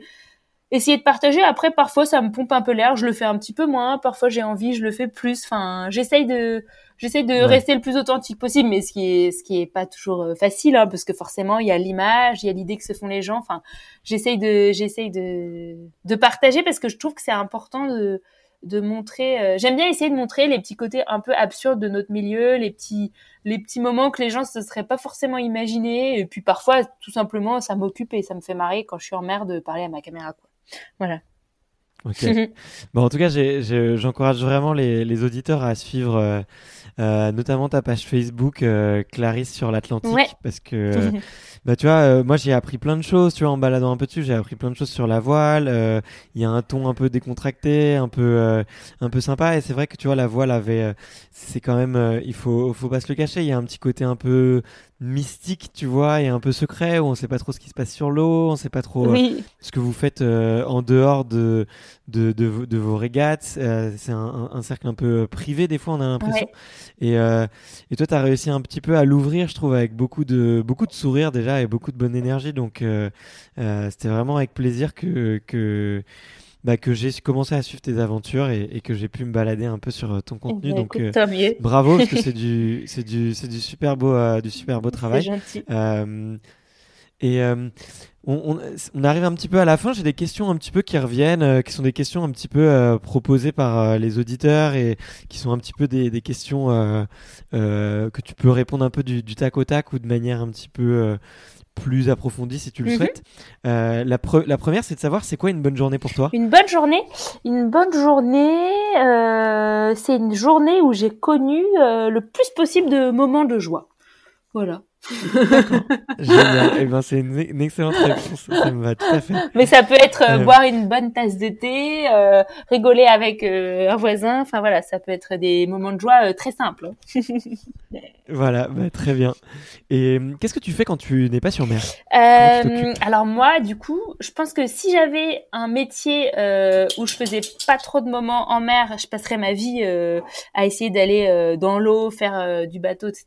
essayer de partager. Après, parfois ça me pompe un peu l'air, je le fais un petit peu moins. Parfois j'ai envie, je le fais plus. Enfin, j'essaye de j'essaye de rester le plus authentique possible, mais ce qui est ce qui est pas toujours euh, facile, hein, parce que forcément il y a l'image, il y a l'idée que se font les gens. Enfin, j'essaye de j'essaye de de partager parce que je trouve que c'est important de de montrer. Euh, j'aime bien essayer de montrer les petits côtés un peu absurdes de notre milieu, les petits les petits moments que les gens se seraient pas forcément imaginés. Et puis parfois, tout simplement, ça m'occupe et ça me fait marrer quand je suis en mer de parler à ma caméra. Quoi. Voilà. Bon, en tout cas, j'encourage vraiment les, les, auditeurs à suivre euh, euh, notamment ta page Facebook Clarisse sur l'Atlantique parce que *laughs* Bah tu vois, euh, moi j'ai appris plein de choses, tu vois, en baladant un peu dessus, j'ai appris plein de choses sur la voile. Euh, il y a un ton un peu décontracté, un peu euh, un peu sympa, et c'est vrai que tu vois la voile avait, c'est quand même, il faut faut pas se le cacher, il y a un petit côté un peu mystique, tu vois, et un peu secret où on sait pas trop ce qui se passe sur l'eau, on sait pas trop ce que vous faites en dehors de de, de, de vos régates. c'est un, un, cercle un peu privé des fois, on a l'impression. Et et toi, tu as réussi un petit peu à l'ouvrir, je trouve, avec beaucoup de beaucoup de sourires déjà et beaucoup de bonne énergie. Donc, euh, euh, c'était vraiment avec plaisir que, que, bah, que j'ai commencé à suivre tes aventures et, que j'ai pu me balader un peu sur euh, ton contenu. Bah, donc, bravo, parce que *laughs* c'est du, c'est du, c'est du super beau, du super beau travail. Gentil. et on, on, arrive un petit peu à la fin. J'ai des questions un petit peu qui reviennent, qui sont des questions un petit peu proposées par les auditeurs et qui sont un petit peu des, des questions que tu peux répondre un peu du, du, tac au tac ou de manière un petit peu plus approfondie si tu le mhm. souhaites. Euh, la, la, première, c'est de savoir c'est quoi une bonne journée pour toi Une bonne journée Une bonne journée, euh, c'est une journée où j'ai connu euh, le plus possible de moments de joie. Voilà. *laughs* Génial. Eh ben, c'est une, excellente réponse. Ça me va tout à fait. Mais ça peut être euh, boire une bonne tasse de thé, euh, rigoler avec euh, un voisin. Enfin voilà, ça peut être des moments de joie très simples. *laughs* voilà, bah, très bien. Et qu'est-ce que tu fais quand tu n'es pas sur mer? Alors moi, du coup, je pense que si j'avais un métier où je faisais pas trop de moments en mer, je passerais ma vie à essayer d'aller dans l'eau, faire du bateau, etc.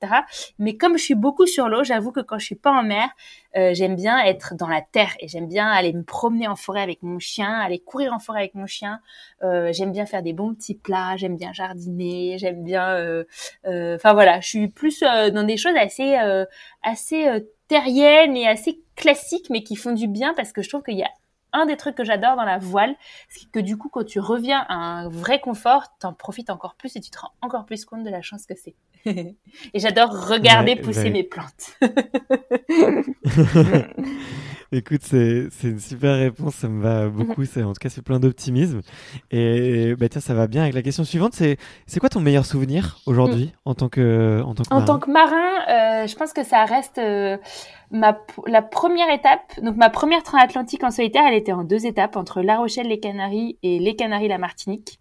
Mais comme je suis beaucoup sur J'avoue que quand je suis pas en mer, euh, j'aime bien être dans la terre et j'aime bien aller me promener en forêt avec mon chien, aller courir en forêt avec mon chien. Euh, j'aime bien faire des bons petits plats, j'aime bien jardiner, j'aime bien. Enfin voilà, je suis plus dans des choses assez assez terriennes et assez classiques, mais qui font du bien parce que je trouve qu'il y a un des trucs que j'adore dans la voile, c'est que du coup, quand tu reviens à un vrai confort, t'en profites encore plus et tu te rends encore plus compte de la chance que c'est. *laughs* et j'adore regarder pousser mes plantes. *laughs* Écoute, c'est une super réponse, ça me va beaucoup. C'est en tout cas c'est plein d'optimisme. Et bah tiens, ça va bien avec la question suivante. C'est c'est quoi ton meilleur souvenir aujourd'hui mm. en tant que en tant que en tant que marin, euh, je pense que ça reste euh, ma la première étape. Donc ma première transatlantique en solitaire, elle était en deux étapes entre La Rochelle, les Canaries et les Canaries, la Martinique.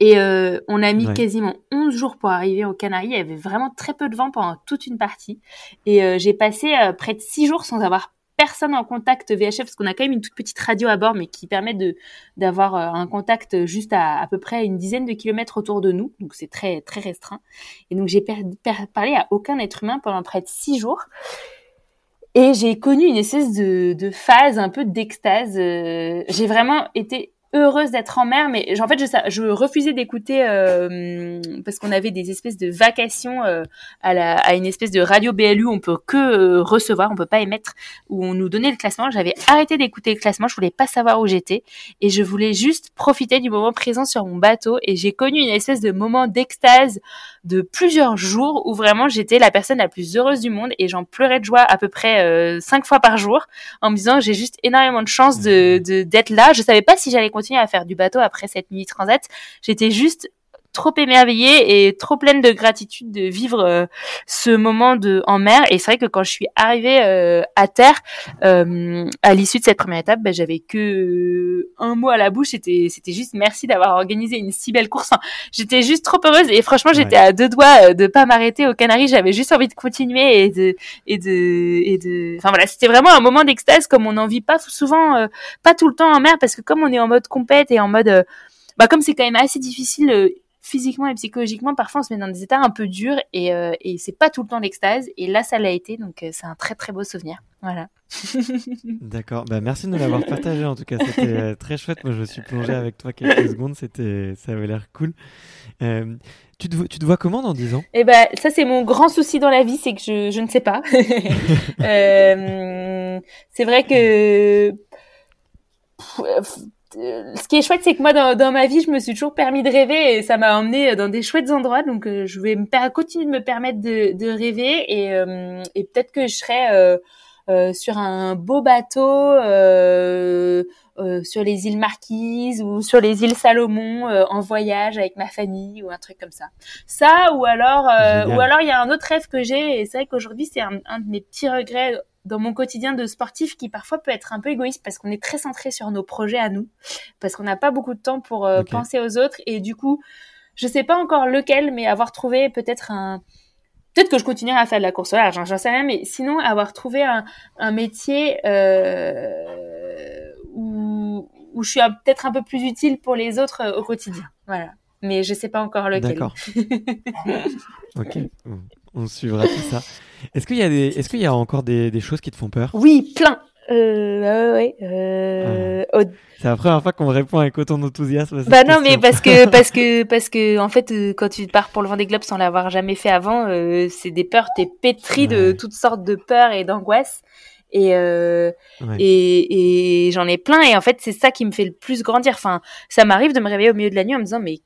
Et euh, on a mis quasiment 11 jours pour arriver aux Canaries. Il y avait vraiment très peu de vent pendant toute une partie. Et euh, j'ai passé euh, près de 6 jours sans avoir personne en contact VHF parce qu'on a quand même une toute petite radio à bord mais qui permet d'avoir un contact juste à à peu près une dizaine de kilomètres autour de nous. Donc c'est très très restreint. Et donc j'ai parlé à aucun être humain pendant près de six jours. Et j'ai connu une espèce de, de phase un peu d'extase. J'ai vraiment été heureuse d'être en mer, mais en fait, je, je refusais d'écouter euh, parce qu'on avait des espèces de vacations euh, à, la, à une espèce de radio BLU, on peut que euh, recevoir, on peut pas émettre, où on nous donnait le classement. J'avais arrêté d'écouter le classement, je voulais pas savoir où j'étais et je voulais juste profiter du moment présent sur mon bateau. Et j'ai connu une espèce de moment d'extase de plusieurs jours où vraiment j'étais la personne la plus heureuse du monde et j'en pleurais de joie à peu près cinq fois par jour en me disant j'ai juste énormément de chance de d'être là. Je savais pas si j'allais continuer à faire du bateau après cette nuit transat. J'étais juste trop émerveillée et trop pleine de gratitude de vivre euh, ce moment de en mer. Et c'est vrai que quand je suis arrivée euh, à terre, euh, à l'issue de cette première étape, ben, j'avais que un mot à la bouche. C'était c'était juste merci d'avoir organisé une si belle course. j'étais juste trop heureuse et franchement j'étais à deux doigts de pas m'arrêter aux Canaries. J'avais juste envie de continuer et de et de et de. Enfin voilà, c'était vraiment un moment d'extase comme on n'en vit pas souvent, pas tout le temps en mer parce que comme on est en mode compète et en mode bah comme c'est quand même assez difficile physiquement et psychologiquement, parfois on se met dans des états un peu durs et, euh, et c'est pas tout le temps l'extase. Et là, ça l'a été, donc euh, c'est un très très beau souvenir. Voilà. *laughs* D'accord. Bah, merci de nous l'avoir partagé. En tout cas, c'était euh, très chouette. Moi, je me suis plongé avec toi quelques secondes. C'était, ça avait l'air cool. tu, te, tu te vois comment dans 10 ans? Eh ben, ça c'est mon grand souci dans la vie, c'est que je, je ne sais pas. *laughs* c'est vrai que ce qui est chouette, c'est que moi, dans, dans, ma vie, je me suis toujours permis de rêver et ça m'a emmené dans des chouettes endroits. Donc, euh, je vais me continuer de me permettre de, de rêver et, euh, et peut-être que je serai euh, sur un beau bateau sur les îles Marquises ou sur les îles Salomon en voyage avec ma famille ou un truc comme ça. Ça ou alors, ou alors il y a un autre rêve que j'ai et c'est vrai qu'aujourd'hui c'est un, un de mes petits regrets dans mon quotidien de sportif qui parfois peut être un peu égoïste parce qu'on est très centré sur nos projets à nous, parce qu'on n'a pas beaucoup de temps pour euh, penser aux autres et du coup, je sais pas encore lequel, mais avoir trouvé peut-être un peut-être que je continuerai à faire de la course au large, j'en sais rien, mais sinon avoir trouvé un, un métier euh, où, où je suis peut-être un peu plus utile pour les autres euh, au quotidien. Voilà. Mais je sais pas encore lequel. D'accord. *laughs* ok on suivra tout ça. *laughs* Est-ce qu'il y a des, qu'il y a encore des, des, choses qui te font peur? Oui, plein. Euh, ouais, euh, ah. C'est la première fois qu'on me répond avec autant d'enthousiasme. Bah non, mais parce que *laughs* parce que parce que en fait, euh, quand tu pars pour le Vendée Globe sans l'avoir jamais fait avant, euh, c'est des peurs. T'es pétri de toutes sortes de peurs et d'angoisses. Et, euh, et, et j'en ai plein et en fait c'est ça qui me fait le plus grandir enfin ça m'arrive de me réveiller au milieu de la nuit en me disant mais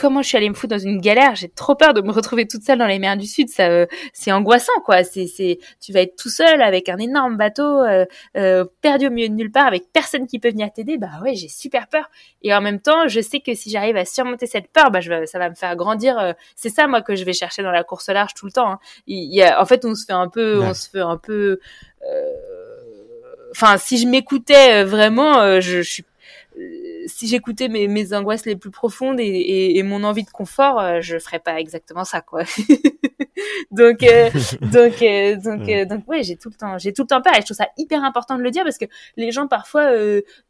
comment je suis allée me foutre dans une galère J'ai trop peur de me retrouver toute seule dans les mers du Sud. Ça, euh, c'est angoissant, quoi. C'est, c'est, tu vas être tout seul avec un énorme bateau euh, euh, perdu au milieu de nulle part, avec personne qui peut venir t'aider. Bah ouais, j'ai super peur. Et en même temps, je sais que si j'arrive à surmonter cette peur, bah je, ça va me faire grandir. c'est ça, moi, que je vais chercher dans la course large tout le temps. Hein. Il, y a, en fait, on se fait un peu, on se fait un peu. Enfin, si je m'écoutais vraiment, je, je suis si j'écoutais mes, mes angoisses les plus profondes et, et, et mon envie de confort, euh, je ferais pas exactement ça, quoi. *laughs* *laughs* donc, euh, donc, euh, donc, euh, donc, ouais, j'ai tout le temps, j'ai tout le temps peur et je trouve ça hyper important de le dire parce que les gens parfois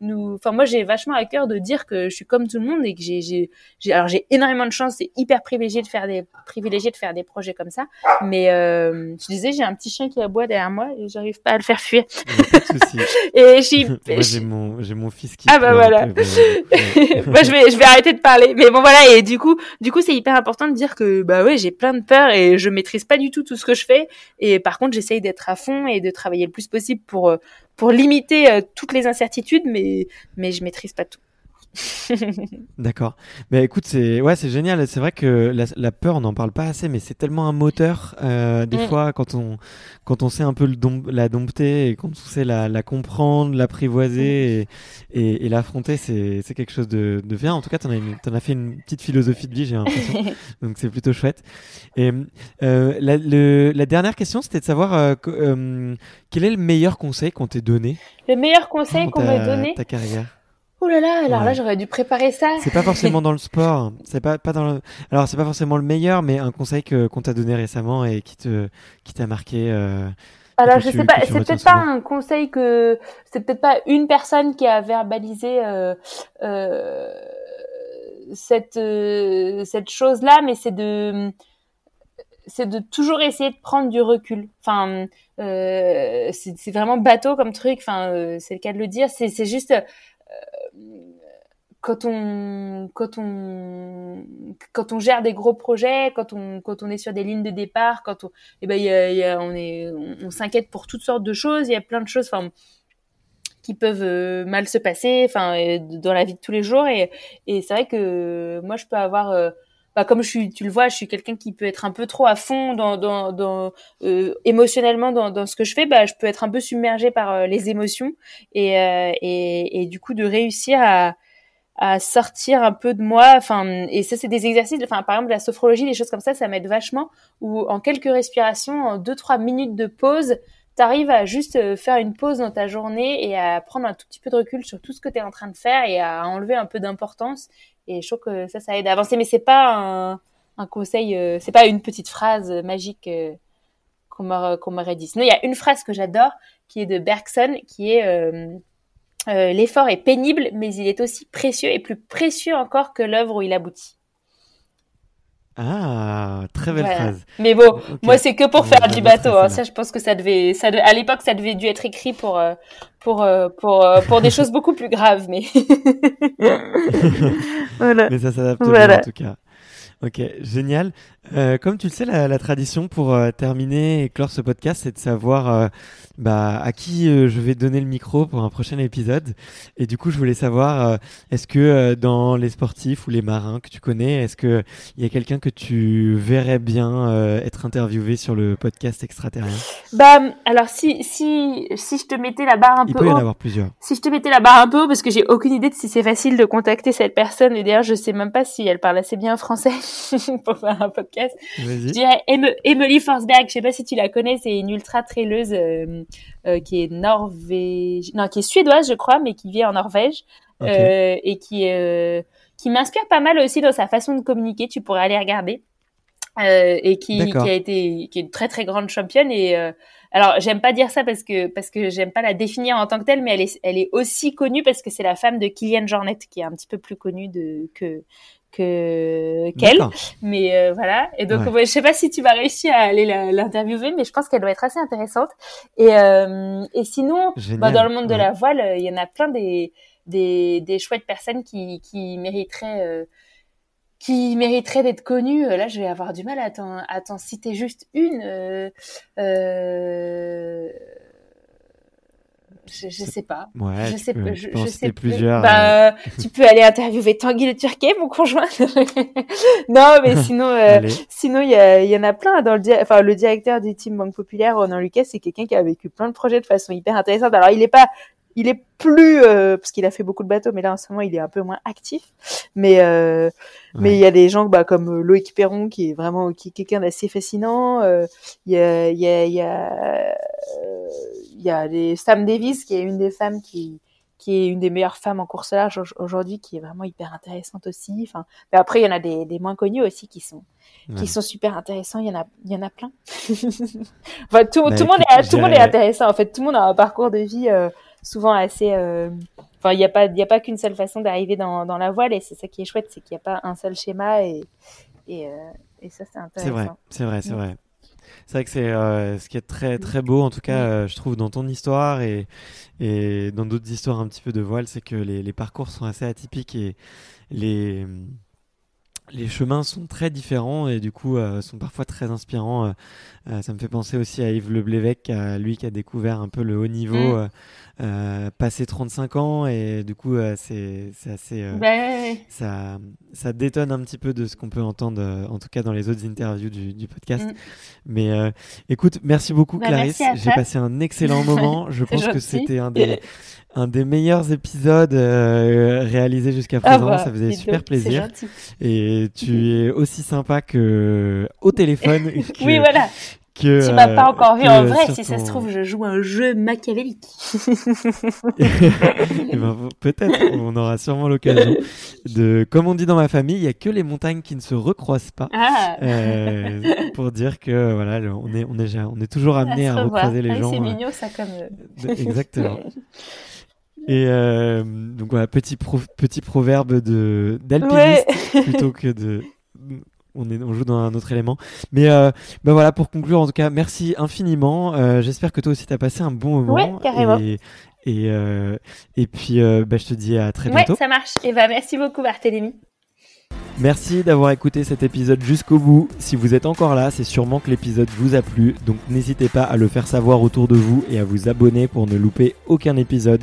nous, enfin, moi, j'ai vachement à cœur de dire que je suis comme tout le monde et que j'ai, j'ai, j'ai alors j'ai énormément de chance, c'est hyper privilégié de faire des, privilégié de faire des projets comme ça. Mais je disais, j'ai un petit chien qui aboie derrière moi et j'arrive pas à le faire fuir. *laughs* et j'ai, j'ai mon, j'ai mon fils qui. Ah bah voilà. *laughs* moi, je vais, je vais arrêter de parler. Mais bon, voilà. Et du coup, du coup, c'est hyper important de dire que, bah ouais, j'ai plein de peurs et je maîtrise pas du tout tout ce que je fais. Et par contre, j'essaye d'être à fond et de travailler le plus possible pour, euh, pour limiter euh, toutes les incertitudes, mais, mais je maîtrise pas tout. *laughs* D'accord. Mais écoute, c'est ouais, c'est génial. C'est vrai que la, peur, on n'en parle pas assez, mais c'est tellement un moteur. Euh, des mm. fois, quand on quand on sait un peu le la dompter et quand on sait la, la comprendre, l'apprivoiser mm. et, et, l'affronter, c'est quelque chose de, de bien. En tout cas, t'en as en as fait une petite philosophie de vie, j'ai l'impression. *laughs* Donc c'est plutôt chouette. Et euh, la, le, la dernière question, c'était de savoir euh, quel est le meilleur conseil qu'on t'ait donné? Le meilleur conseil qu'on m'ait donné? Ta carrière. Oh là là, alors là j'aurais dû préparer ça. C'est pas forcément dans le sport, c'est pas pas dans le... alors c'est pas forcément le meilleur, mais un conseil que qu'on t'a donné récemment et qui te qui t'a marqué. Euh, alors je sais pas, c'est peut-être pas un conseil que c'est peut-être pas une personne qui a verbalisé euh, euh, cette euh, cette chose là, mais c'est de c'est de toujours essayer de prendre du recul. Enfin, euh, c'est vraiment bateau comme truc. Enfin, euh, c'est le cas de le dire. C'est juste quand on quand on quand on gère des gros projets, quand on quand on est sur des lignes de départ, quand on eh ben y a, y a, on est on, s'inquiète pour toutes sortes de choses, il y a plein de choses enfin qui peuvent euh, mal se passer enfin euh, dans la vie de tous les jours. Et et c'est vrai que moi je peux avoir euh, bah, comme je suis, tu le vois, je suis quelqu'un qui peut être un peu trop à fond dans, dans, dans euh, émotionnellement dans, dans ce que je fais. Bah, je peux être un peu submergée par euh, les émotions et, euh, et, et du coup de réussir à, à sortir un peu de moi. Enfin, et ça c'est des exercices. Enfin, par exemple la sophrologie, des choses comme ça, ça m'aide vachement. Ou en quelques respirations, en deux trois minutes de pause, tu arrives à juste faire une pause dans ta journée et à prendre un tout petit peu de recul sur tout ce que tu es en train de faire et à enlever un peu d'importance et je trouve que ça, ça aide à avancer. Mais c'est pas un, conseil, euh, c'est pas une petite phrase magique euh, qu'on m'aurait dit. Sinon, il y a une phrase que j'adore qui est de Bergson, qui est euh, l'effort est pénible, mais il est aussi précieux et plus précieux encore que l'œuvre où il aboutit. Ah, très belle phrase. Mais bon, moi c'est que pour faire du bateau. Hein. Ça, je pense que ça devait, ça à l'époque, ça devait dû être écrit pour euh, pour euh, pour euh, pour des *laughs* choses beaucoup plus graves, mais. *laughs* *laughs* voilà. Mais ça s'adapte bien en tout cas. Ok, génial. Euh, comme tu le sais, la, la tradition pour euh, terminer et clore ce podcast, c'est de savoir euh, bah, à qui je vais donner le micro pour un prochain épisode. Et du coup, je voulais savoir, est-ce que dans les sportifs ou les marins que tu connais, est-ce qu'il y a quelqu'un que tu verrais bien être interviewé sur le podcast extraterrien? Bah, alors si si si je te mettais la barre un peu, il peut y en avoir plusieurs. Si je te mettais la barre un peu haut, parce que j'ai aucune idée de si c'est facile de contacter cette personne. Et d'ailleurs, je sais même pas si elle parle assez bien français *laughs* pour faire un podcast. Je dirais Emily Forsberg, je sais pas si tu la connais, c'est une ultra traileuse euh, euh, qui est non, qui est suédoise, je crois, mais qui vit en Norvège euh, et qui qui m'inspire pas mal aussi dans sa façon de communiquer. Tu pourrais aller regarder. et qui, qui, a été qui est une très très grande championne et alors j'aime pas dire ça parce que parce que j'aime pas la définir en tant que telle mais elle est elle est aussi connue parce que c'est la femme de Kylian Jornet qui est un petit peu plus connue de que que qu'elle. Mais euh, voilà. Et donc, je sais pas si tu vas réussir à aller l'interviewer, mais je pense qu'elle doit être assez intéressante. Et, euh, et sinon, bah, dans le monde de la voile, il y en a plein des, des, des chouettes personnes qui, qui mériteraient. Euh, qui mériteraient d'être connues. Là, je vais avoir du mal à t'en citer juste une. Euh, je, je sais pas. Ouais, je sais, peux, je, je sais plusieurs. Bah, tu peux aller interviewer Tanguy le Turquet, mon conjoint. *laughs* non, mais *laughs* sinon, euh, sinon il y, y, en a plein dans le, enfin le directeur du team Banque Populaire, Ronan Lucas, c'est quelqu'un qui a vécu plein de projets de façon hyper intéressante. Alors il est pas, il est plus euh, parce qu'il a fait beaucoup de bateaux, mais là en ce moment il est un peu moins actif. Mais euh, mais il y a des gens bah, comme Loïc Perron qui est vraiment qui est quelqu'un d'assez fascinant. Il y a il y a il y a il y a les Sam Davis qui est une des femmes qui qui est une des meilleures femmes en course large aujourd'hui, qui est vraiment hyper intéressante aussi. Enfin, mais après, il y en a des, des moins connus aussi qui sont, qui sont super intéressants. Il y en a, il y en a plein. *laughs* enfin, tout, Bah, tout, le monde est, tout le monde est intéressant. En fait, tout le monde a un parcours de vie euh, souvent assez. euh, Enfin, il n'y a pas, y a pas qu'une seule façon d'arriver dans, dans la voile, et c'est ça qui est chouette, c'est qu'il n'y a pas un seul schéma, et, et, euh, et ça, c'est C'est intéressant. vrai, c'est vrai, c'est Mm. vrai. C'est vrai que c'est euh, ce qui est très très beau, en tout cas, Mm. euh, je trouve, dans ton histoire et, et dans d'autres histoires un petit peu de voile, c'est que les, les parcours sont assez atypiques et les, les chemins sont très différents et du coup euh, sont parfois très inspirants. Euh, euh, ça me fait penser aussi à Yves Leblévec, à lui qui a découvert un peu le haut niveau, Mm. euh, euh, passé 35 ans et du coup euh, c'est c'est assez... ouais, ouais. ça, ça détonne un petit peu de ce qu'on peut entendre, en tout cas dans les autres interviews du, du podcast. Mm. Mais euh, écoute, merci beaucoup Bah, Clarisse. J'ai passé un excellent moment. Je *laughs* pense que c'était un des, un des meilleurs épisodes euh, réalisés jusqu'à Ah présent. bah, ça faisait super donc, plaisir. Et tu es aussi sympa que au téléphone. *laughs* que- Oui, voilà. que, Tu m'as euh, pas encore vu en vrai. Si ça se trouve, je joue un jeu machiavélique. *laughs* Eh ben, peut-être, on aura sûrement l'occasion de, comme on dit dans ma famille, il y a que les montagnes qui ne se recroisent pas. Ah. Euh, pour dire que voilà, le- on est, on est, on est toujours amené À recroiser les Ah, gens. C'est euh, mignon ça comme. euh, exactement. *laughs* Et euh, donc voilà, petit, pro- petit proverbe de d'alpiniste Ouais. *laughs* plutôt que de. On, est, on joue dans un autre élément. Mais euh, ben voilà, pour conclure, en tout cas, merci infiniment. Euh, J'espère que toi aussi, tu as passé un bon moment. Ouais, carrément. Et, et, et puis, ben, je te dis à très Ouais, bientôt. ça marche. Et bah merci beaucoup Barthélémy. Merci d'avoir écouté cet épisode jusqu'au bout. Si vous êtes encore là, c'est sûrement que l'épisode vous a plu. Donc n'hésitez pas à le faire savoir autour de vous et à vous abonner pour ne louper aucun épisode.